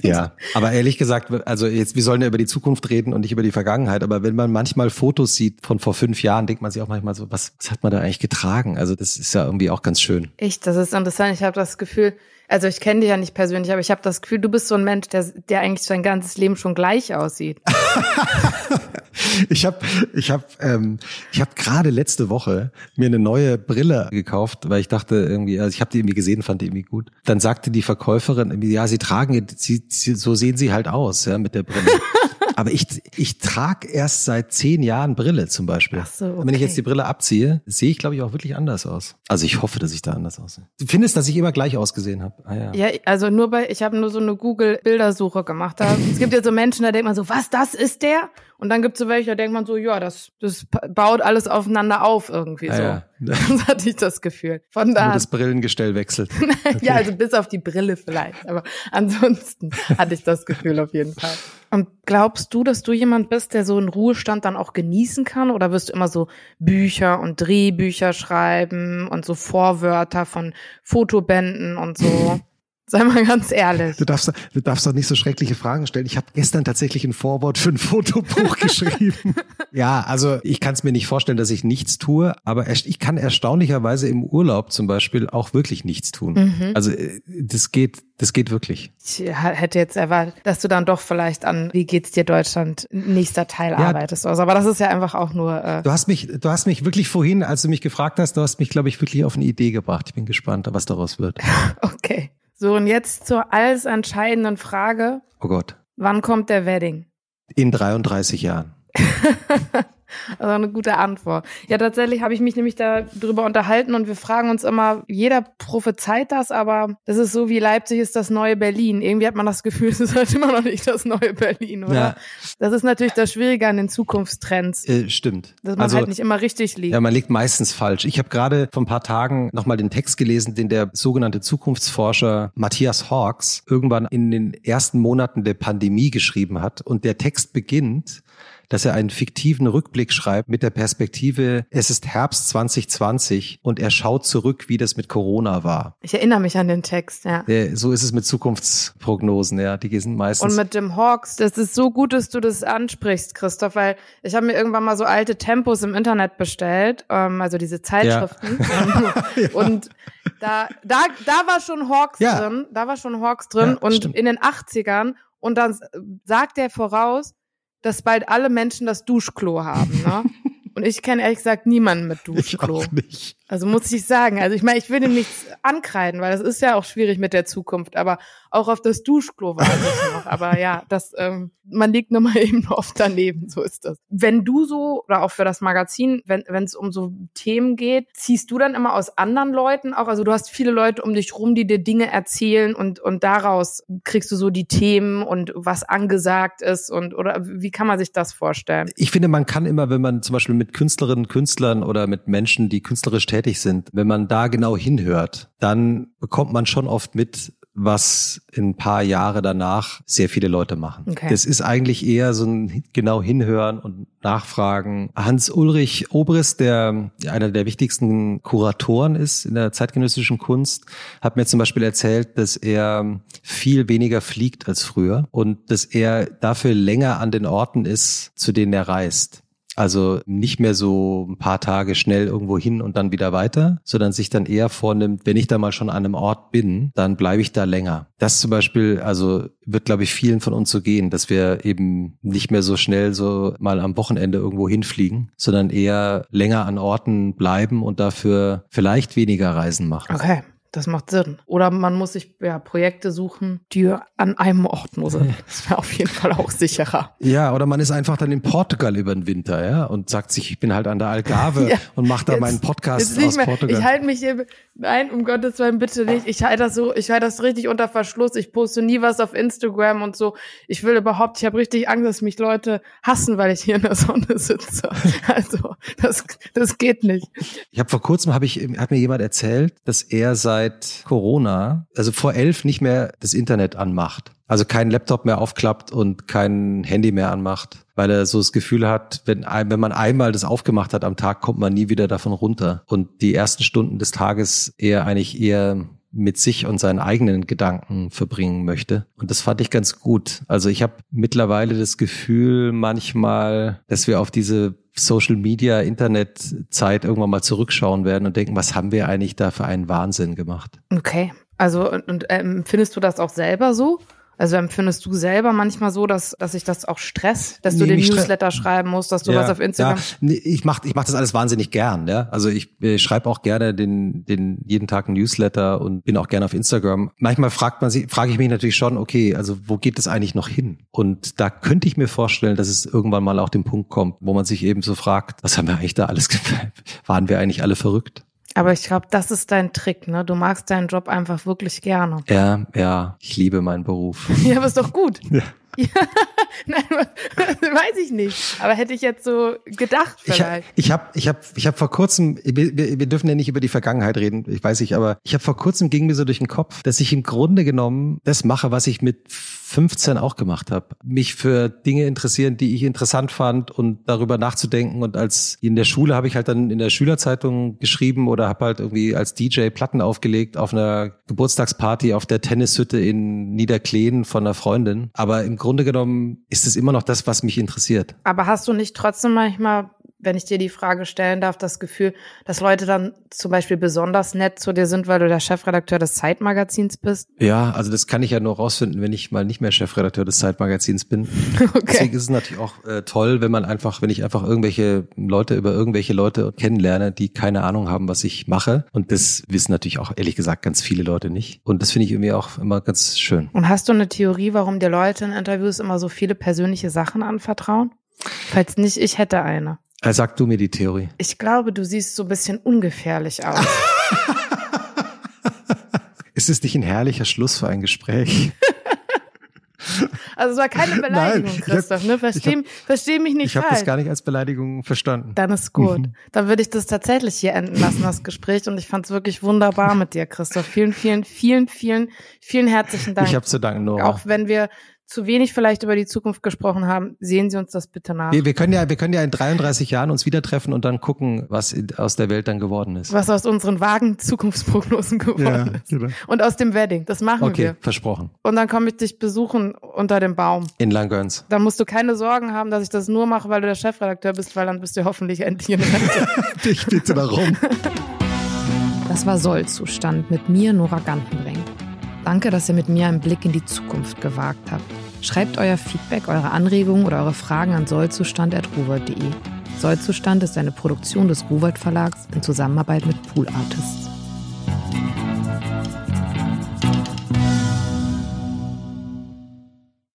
ja, aber ehrlich gesagt, also jetzt, wir sollen ja über die Zukunft reden und nicht über die Vergangenheit, aber wenn man manchmal Fotos sieht von vor fünf Jahren, denkt man sich auch manchmal so, was, was hat man da eigentlich getragen? Also das ist ja irgendwie auch ganz schön. Echt, das ist interessant. Ich habe das Gefühl, also ich kenne dich ja nicht persönlich, aber ich habe das Gefühl, du bist so ein Mensch, der, der eigentlich sein ganzes Leben schon gleich aussieht. <laughs> ich habe ich hab, ähm, ich hab gerade letzte Woche mir eine neue Brille gekauft, weil ich dachte irgendwie, also ich habe die irgendwie gesehen, fand die irgendwie gut. Dann sagte die Verkäuferin irgendwie, ja, sie tragen, sie, sie, so sehen sie halt aus, ja, mit der Brille. <laughs> Aber ich, ich trage erst seit zehn Jahren Brille zum Beispiel. Ach so, okay. Wenn ich jetzt die Brille abziehe, sehe ich, glaube ich, auch wirklich anders aus. Also ich hoffe, dass ich da anders aussehe. Du findest, dass ich immer gleich ausgesehen habe? Ah, ja. ja, also nur bei, ich habe nur so eine Google-Bildersuche gemacht. Da, es gibt ja so Menschen, da denkt man so, was, das ist der? Und dann gibt es so welche, da denkt man so, ja, das, das baut alles aufeinander auf irgendwie ah, so. Ja. <laughs> Das hatte ich das Gefühl. Von da. Nur das Brillengestell wechselt. <laughs> ja, also bis auf die Brille vielleicht. Aber ansonsten <laughs> hatte ich das Gefühl auf jeden Fall. Und glaubst du, dass du jemand bist, der so einen Ruhestand dann auch genießen kann? Oder wirst du immer so Bücher und Drehbücher schreiben und so Vorwörter von Fotobänden und so? Sei mal ganz ehrlich. Du darfst, du darfst doch nicht so schreckliche Fragen stellen. Ich habe gestern tatsächlich ein Vorwort für ein Fotobuch <laughs> geschrieben. ja, also ich kann es mir nicht vorstellen, dass ich nichts tue, aber ich kann erstaunlicherweise im Urlaub zum Beispiel auch wirklich nichts tun. Mhm. Also äh, das geht, das geht wirklich. Ich hätte jetzt erwartet, dass du dann doch vielleicht an Wie geht's dir Deutschland nächster Teil ja, arbeitest. Also, aber das ist ja einfach auch nur. Äh du hast mich, du hast mich wirklich vorhin, als du mich gefragt hast, du hast mich, glaube ich, wirklich auf eine Idee gebracht. Ich bin gespannt, was daraus wird. <laughs> okay. So, und jetzt zur alles entscheidenden Frage. Oh Gott. Wann kommt der Wedding? In 33 Jahren. <laughs> Also eine gute Antwort. Ja, tatsächlich habe ich mich nämlich darüber unterhalten und wir fragen uns immer, jeder prophezeit das, aber das ist so wie Leipzig ist das neue Berlin. Irgendwie hat man das Gefühl, <laughs> es ist halt immer noch nicht das neue Berlin, oder? Ja. Das ist natürlich das Schwierige an den Zukunftstrends. Äh, stimmt. Dass man also, halt nicht immer richtig liegt. Ja, man liegt meistens falsch. Ich habe gerade vor ein paar Tagen nochmal den Text gelesen, den der sogenannte Zukunftsforscher Matthias Hawks irgendwann in den ersten Monaten der Pandemie geschrieben hat. Und der Text beginnt dass er einen fiktiven Rückblick schreibt mit der Perspektive, es ist Herbst 2020 und er schaut zurück, wie das mit Corona war. Ich erinnere mich an den Text, ja. So ist es mit Zukunftsprognosen, ja. Die sind meistens. Und mit dem Hawks, das ist so gut, dass du das ansprichst, Christoph, weil ich habe mir irgendwann mal so alte Tempos im Internet bestellt, ähm, also diese Zeitschriften. Ja. <laughs> <laughs> und da, da, da war schon Hawks ja. drin, da war schon Hawks drin ja, und stimmt. in den 80ern und dann sagt er voraus, dass bald alle Menschen das Duschklo haben. Ne? <laughs> Und ich kenne ehrlich gesagt niemanden mit Duschklo. Ich auch nicht. Also muss ich sagen, also ich meine, ich will ihm nichts ankreiden, weil das ist ja auch schwierig mit der Zukunft, aber auch auf das Duschklo warte ich noch. Aber ja, das, ähm, man liegt nur mal <laughs> eben oft daneben, so ist das. Wenn du so, oder auch für das Magazin, wenn es um so Themen geht, ziehst du dann immer aus anderen Leuten auch, also du hast viele Leute um dich rum, die dir Dinge erzählen und, und daraus kriegst du so die Themen und was angesagt ist und, oder wie kann man sich das vorstellen? Ich finde, man kann immer, wenn man zum Beispiel mit Künstlerinnen, Künstlern oder mit Menschen, die künstlerisch tätig sind, wenn man da genau hinhört, dann bekommt man schon oft mit, was in ein paar Jahre danach sehr viele Leute machen. Okay. Das ist eigentlich eher so ein genau hinhören und nachfragen. Hans Ulrich Obrist, der einer der wichtigsten Kuratoren ist in der zeitgenössischen Kunst, hat mir zum Beispiel erzählt, dass er viel weniger fliegt als früher und dass er dafür länger an den Orten ist, zu denen er reist. Also nicht mehr so ein paar Tage schnell irgendwo hin und dann wieder weiter, sondern sich dann eher vornimmt, wenn ich da mal schon an einem Ort bin, dann bleibe ich da länger. Das zum Beispiel, also wird, glaube ich, vielen von uns so gehen, dass wir eben nicht mehr so schnell so mal am Wochenende irgendwo hinfliegen, sondern eher länger an Orten bleiben und dafür vielleicht weniger Reisen machen. Okay. Das macht Sinn. Oder man muss sich ja, Projekte suchen, die an einem Ort nur sind. <laughs> Das wäre auf jeden Fall auch sicherer. Ja, oder man ist einfach dann in Portugal über den Winter, ja, und sagt sich, ich bin halt an der Algarve <laughs> ja, und mache da jetzt, meinen Podcast aus mehr, Portugal. Ich halte mich hier, nein, um Gottes Willen, bitte nicht. Ich halte das so, ich halte das richtig unter Verschluss. Ich poste nie was auf Instagram und so. Ich will überhaupt, ich habe richtig Angst, dass mich Leute hassen, weil ich hier in der Sonne <laughs> sitze. Also, das, das geht nicht. Ich habe vor kurzem, habe ich, hat mir jemand erzählt, dass er sei seit Corona, also vor elf nicht mehr das Internet anmacht. Also keinen Laptop mehr aufklappt und kein Handy mehr anmacht, weil er so das Gefühl hat, wenn, wenn man einmal das aufgemacht hat am Tag, kommt man nie wieder davon runter. Und die ersten Stunden des Tages eher eigentlich eher mit sich und seinen eigenen Gedanken verbringen möchte. Und das fand ich ganz gut. Also ich habe mittlerweile das Gefühl manchmal, dass wir auf diese Social Media, Internet-Zeit irgendwann mal zurückschauen werden und denken, was haben wir eigentlich da für einen Wahnsinn gemacht? Okay. Also, und, und ähm, findest du das auch selber so? Also empfindest du selber manchmal so, dass, dass sich das auch stresst, dass nee, du den Newsletter schreiben musst, dass du ja, was auf Instagram. Ja. Nee, ich mache ich mach das alles wahnsinnig gern, ja. Also ich, ich schreibe auch gerne den, den jeden Tag einen Newsletter und bin auch gerne auf Instagram. Manchmal fragt man sich, frage ich mich natürlich schon, okay, also wo geht es eigentlich noch hin? Und da könnte ich mir vorstellen, dass es irgendwann mal auch den Punkt kommt, wo man sich eben so fragt, was haben wir eigentlich da alles gemacht? <laughs> Waren wir eigentlich alle verrückt? Aber ich glaube, das ist dein Trick, ne? Du magst deinen Job einfach wirklich gerne. Ja, ja, ich liebe meinen Beruf. <laughs> ja, aber ist doch gut. Ja. <laughs> Ja, nein, <laughs> weiß ich nicht. Aber hätte ich jetzt so gedacht vielleicht. Ich habe, ich habe, ich habe vor kurzem, wir, wir dürfen ja nicht über die Vergangenheit reden, ich weiß nicht, aber ich habe vor kurzem ging mir so durch den Kopf, dass ich im Grunde genommen das mache, was ich mit 15 auch gemacht habe. Mich für Dinge interessieren, die ich interessant fand und darüber nachzudenken. Und als in der Schule habe ich halt dann in der Schülerzeitung geschrieben oder habe halt irgendwie als DJ Platten aufgelegt auf einer Geburtstagsparty auf der Tennishütte in Niederkleen von einer Freundin. Aber im Grunde genommen ist es immer noch das, was mich interessiert. Aber hast du nicht trotzdem manchmal wenn ich dir die Frage stellen darf, das Gefühl, dass Leute dann zum Beispiel besonders nett zu dir sind, weil du der Chefredakteur des Zeitmagazins bist? Ja, also das kann ich ja nur rausfinden, wenn ich mal nicht mehr Chefredakteur des Zeitmagazins bin. <laughs> Okay. Deswegen ist es natürlich auch äh, toll, wenn man einfach, wenn ich einfach irgendwelche Leute über irgendwelche Leute kennenlerne, die keine Ahnung haben, was ich mache. Und das wissen natürlich auch ehrlich gesagt ganz viele Leute nicht. Und das finde ich irgendwie auch immer ganz schön. Und hast du eine Theorie, warum dir Leute in Interviews immer so viele persönliche Sachen anvertrauen? Falls nicht, ich hätte eine. Also sag du mir die Theorie. Ich glaube, du siehst so ein bisschen ungefährlich aus. <laughs> Ist es nicht ein herrlicher Schluss für ein Gespräch? <laughs> Also es war keine Beleidigung, Nein, Christoph, ne? Versteh, hab, versteh mich nicht ich falsch. Ich habe das gar nicht als Beleidigung verstanden. Dann ist gut. Mhm. Dann würde ich das tatsächlich hier enden lassen, das Gespräch. Und ich fand es wirklich wunderbar mit dir, Christoph. Vielen, vielen, vielen, vielen, vielen herzlichen Dank. Ich habe zu danken, Nora. Auch wenn wir zu wenig vielleicht über die Zukunft gesprochen haben, sehen Sie uns das bitte nach. Wir, wir, können ja, wir können ja in 33 Jahren uns wieder treffen und dann gucken, was aus der Welt dann geworden ist. Was aus unseren vagen Zukunftsprognosen geworden ja, ist. Genau. Und aus dem Wedding. Das machen okay, wir. Okay, versprochen. Und dann komme ich dich besuchen unter dem Baum. In Langöns. Da musst du keine Sorgen haben, dass ich das nur mache, weil du der Chefredakteur bist, weil dann bist du hoffentlich endlich in Rente. <laughs> ich bitte darum. Das war Sollzustand mit mir, Nora Gantenbrink. Danke, dass ihr mit mir einen Blick in die Zukunft gewagt habt. Schreibt euer Feedback, eure Anregungen oder eure Fragen an sollzustand.ruwald.de. Sollzustand ist eine Produktion des Ruwald Verlags in Zusammenarbeit mit Pool Artists.